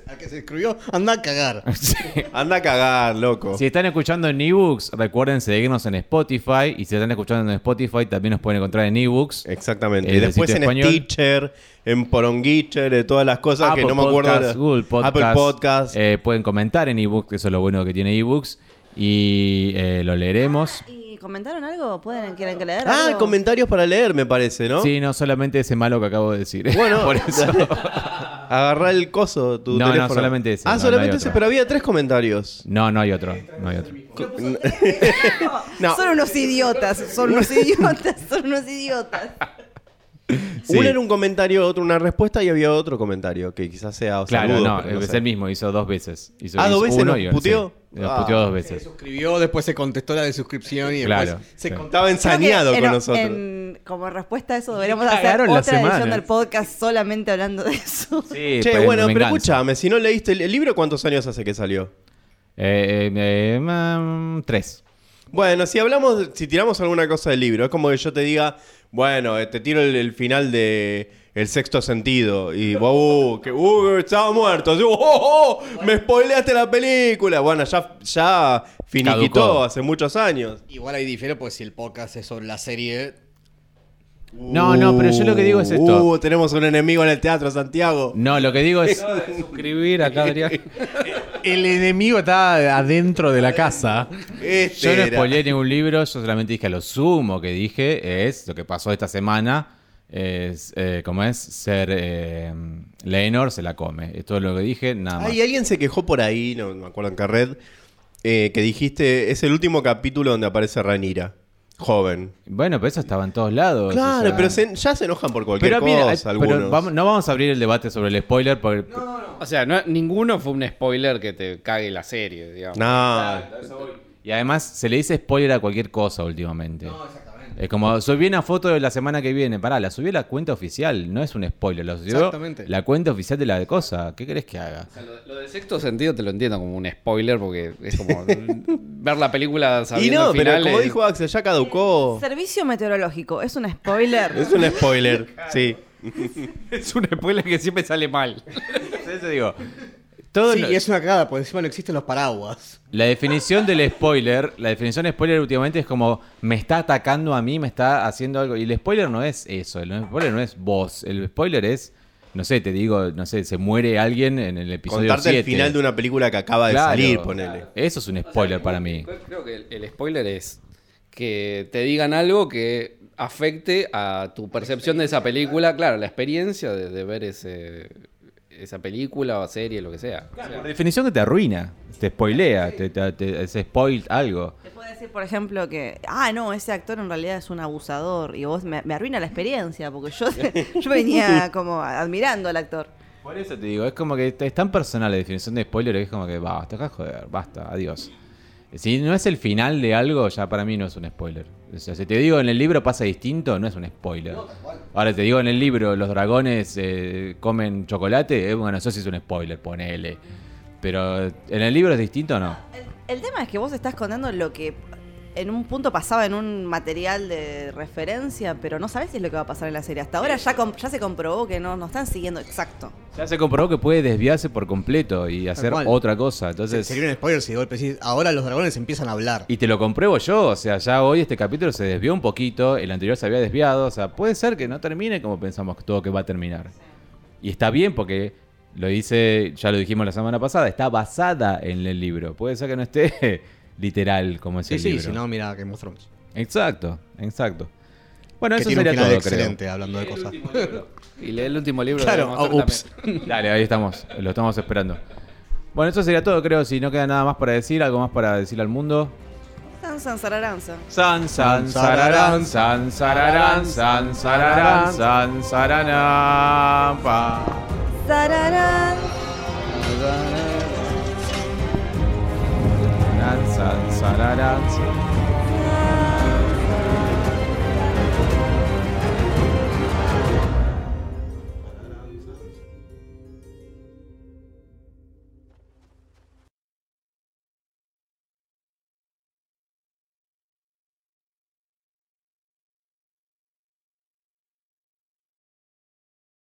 Al que se suscribió, anda a cagar. Anda a cagar, loco. Si están escuchando en ebooks, recuerden seguirnos en Spotify. Y si están escuchando en Spotify, también nos pueden encontrar en ebooks. Exactamente. Eh, y después en español. Stitcher, en Poronguicher, de todas las cosas Apple que no me acuerdo. Google Podcast. Apple Podcast. Eh, pueden comentar en ebooks, eso es lo bueno que tiene ebooks. Y eh, lo leeremos. ¿Y comentaron algo? ¿Pueden, quieren que leer ah, algo? comentarios para leer, me parece, ¿no? Sí, no solamente ese malo que acabo de decir. Bueno, por eso. Agarrá el coso, tu No, no, solamente ese, Ah, no, solamente ese, pero había tres comentarios. No, no hay otro. No hay otro. No. Son unos idiotas, son unos idiotas, son unos idiotas. Sí. Uno era un comentario, otro una respuesta y había otro comentario que quizás sea Claro, saludo, no, pero es sé. el mismo, hizo dos veces. Hizo, Ah, ¿dos veces uno nos y puteó? sí, nos Ah. puteó dos Se veces. suscribió, después se contestó la de suscripción y Claro, después se sí. con- Estaba Creo que ensañado en- con nosotros. en- como respuesta a eso, deberíamos hacer otra edición del podcast solamente hablando de eso. Sí, Che, pues, bueno, pero escúchame, si no leíste el, el libro, ¿cuántos años hace que salió? Eh, eh, eh, mm, tres. Bueno, si hablamos, si tiramos alguna cosa del libro, es como que yo te diga, bueno, eh, te tiro el, el final de El sexto sentido y vos, uh, que uh, estaba muerto, así, oh, oh, oh, me spoileaste la película. Bueno, ya, ya finiquitó Caducó. hace muchos años. Igual ahí difiere, pues si el podcast es sobre la serie. No, no, pero yo lo que digo es esto. Uh, tenemos un enemigo en el teatro, Santiago. No, lo que digo es. Suscribir acá, Adrián. El enemigo está adentro de la casa. Este Yo no era. spoileé ningún libro, yo solamente dije a lo sumo que dije es lo que pasó esta semana. Es, eh, como es, ser eh, Leonor se la come. Esto es lo que dije, nada más. Ay, alguien se quejó por ahí, no me acuerdo en qué red, eh, que dijiste, es el último capítulo donde aparece Ranira, joven. Bueno, pero eso estaba en todos lados. Claro, o sea. pero se- ya se enojan por cualquier Pero mira, cosa eh, pero algunos. vamos- no vamos a abrir el debate sobre el spoiler porque O sea, no- ninguno fue un spoiler que te cague la serie, digamos. No, Y además se le dice spoiler a cualquier cosa últimamente. Es como, subí una foto de la semana que viene. Pará, la subí a la cuenta oficial. No es un spoiler, la subió Exactamente. la cuenta oficial de la cosa. ¿Qué querés que haga? O sea, lo, lo del sexto sentido te lo entiendo como un spoiler porque es como ver la película y sabiendo no, el pero como es- dicho Axel, ya caducó. Servicio meteorológico, ¿es un spoiler? Es un spoiler, sí. es un spoiler que siempre sale mal. Eso digo. Todo Sí, lo- y es una cagada, porque encima no existen los paraguas. La definición del spoiler, la definición de spoiler últimamente es como me está atacando a mí, me está haciendo algo. Y el spoiler no es eso, el spoiler no es vos. El spoiler es, no sé, te digo, no sé, se muere alguien en el episodio Contarte el 7. final de una película que acaba de Claro. salir, ponele. Eso es un spoiler para mí. Creo que el, el spoiler es que te digan algo que afecte a tu percepción de esa película. Claro, la experiencia de, de ver ese, esa película o serie, lo que sea. O sea, Por definición que te arruina, te spoilea, te, te, te- se spoil algo. Te puede decir, por ejemplo, que, ah, no, ese actor en realidad es un abusador y vos me, me arruina la experiencia porque yo, yo venía como admirando al actor. Por eso te digo, es como que es tan personal la definición de spoiler que es como que basta, acá joder, basta, adiós. Si no es el final de algo, ya para mí no es un spoiler. O sea, si te digo en el libro pasa distinto, no es un spoiler. Ahora te digo en el libro los dragones eh, comen chocolate, eh, bueno, eso sí es un spoiler, ponele. Pero en el libro es distinto o no. El tema es que vos estás contando lo que en un punto pasaba en un material de referencia, pero no sabes si es lo que va a pasar en la serie. Hasta ahora ya, se comprobó que no, no están siguiendo exacto. Ya se comprobó que puede desviarse por completo y hacer otra cosa. Entonces, Sería un spoiler si de golpe decís, ahora los dragones empiezan a hablar. Y te lo compruebo yo, o sea, ya hoy este capítulo se desvió un poquito, el anterior se había desviado, o sea, puede ser que no termine como pensamos todo que va a terminar. Y está bien porque lo dice, ya lo dijimos la semana pasada, está basada en el libro. Puede ser que no esté literal como es Sí, el sí, libro. si no, mira Game of Thrones. Exacto, exacto. Bueno, que eso tiene un sería final todo, excelente hablando de cosas. y lee el último libro Claro, oh, ups. Dale, ahí estamos, lo estamos esperando. Bueno, eso sería todo, creo. Si no queda nada más para decir, algo más para decir al mundo. San, san, sararanza. San, san, sararán, san, sararán, san, sararán, san, sararán, pa. Sararán. San, san, sararán, san.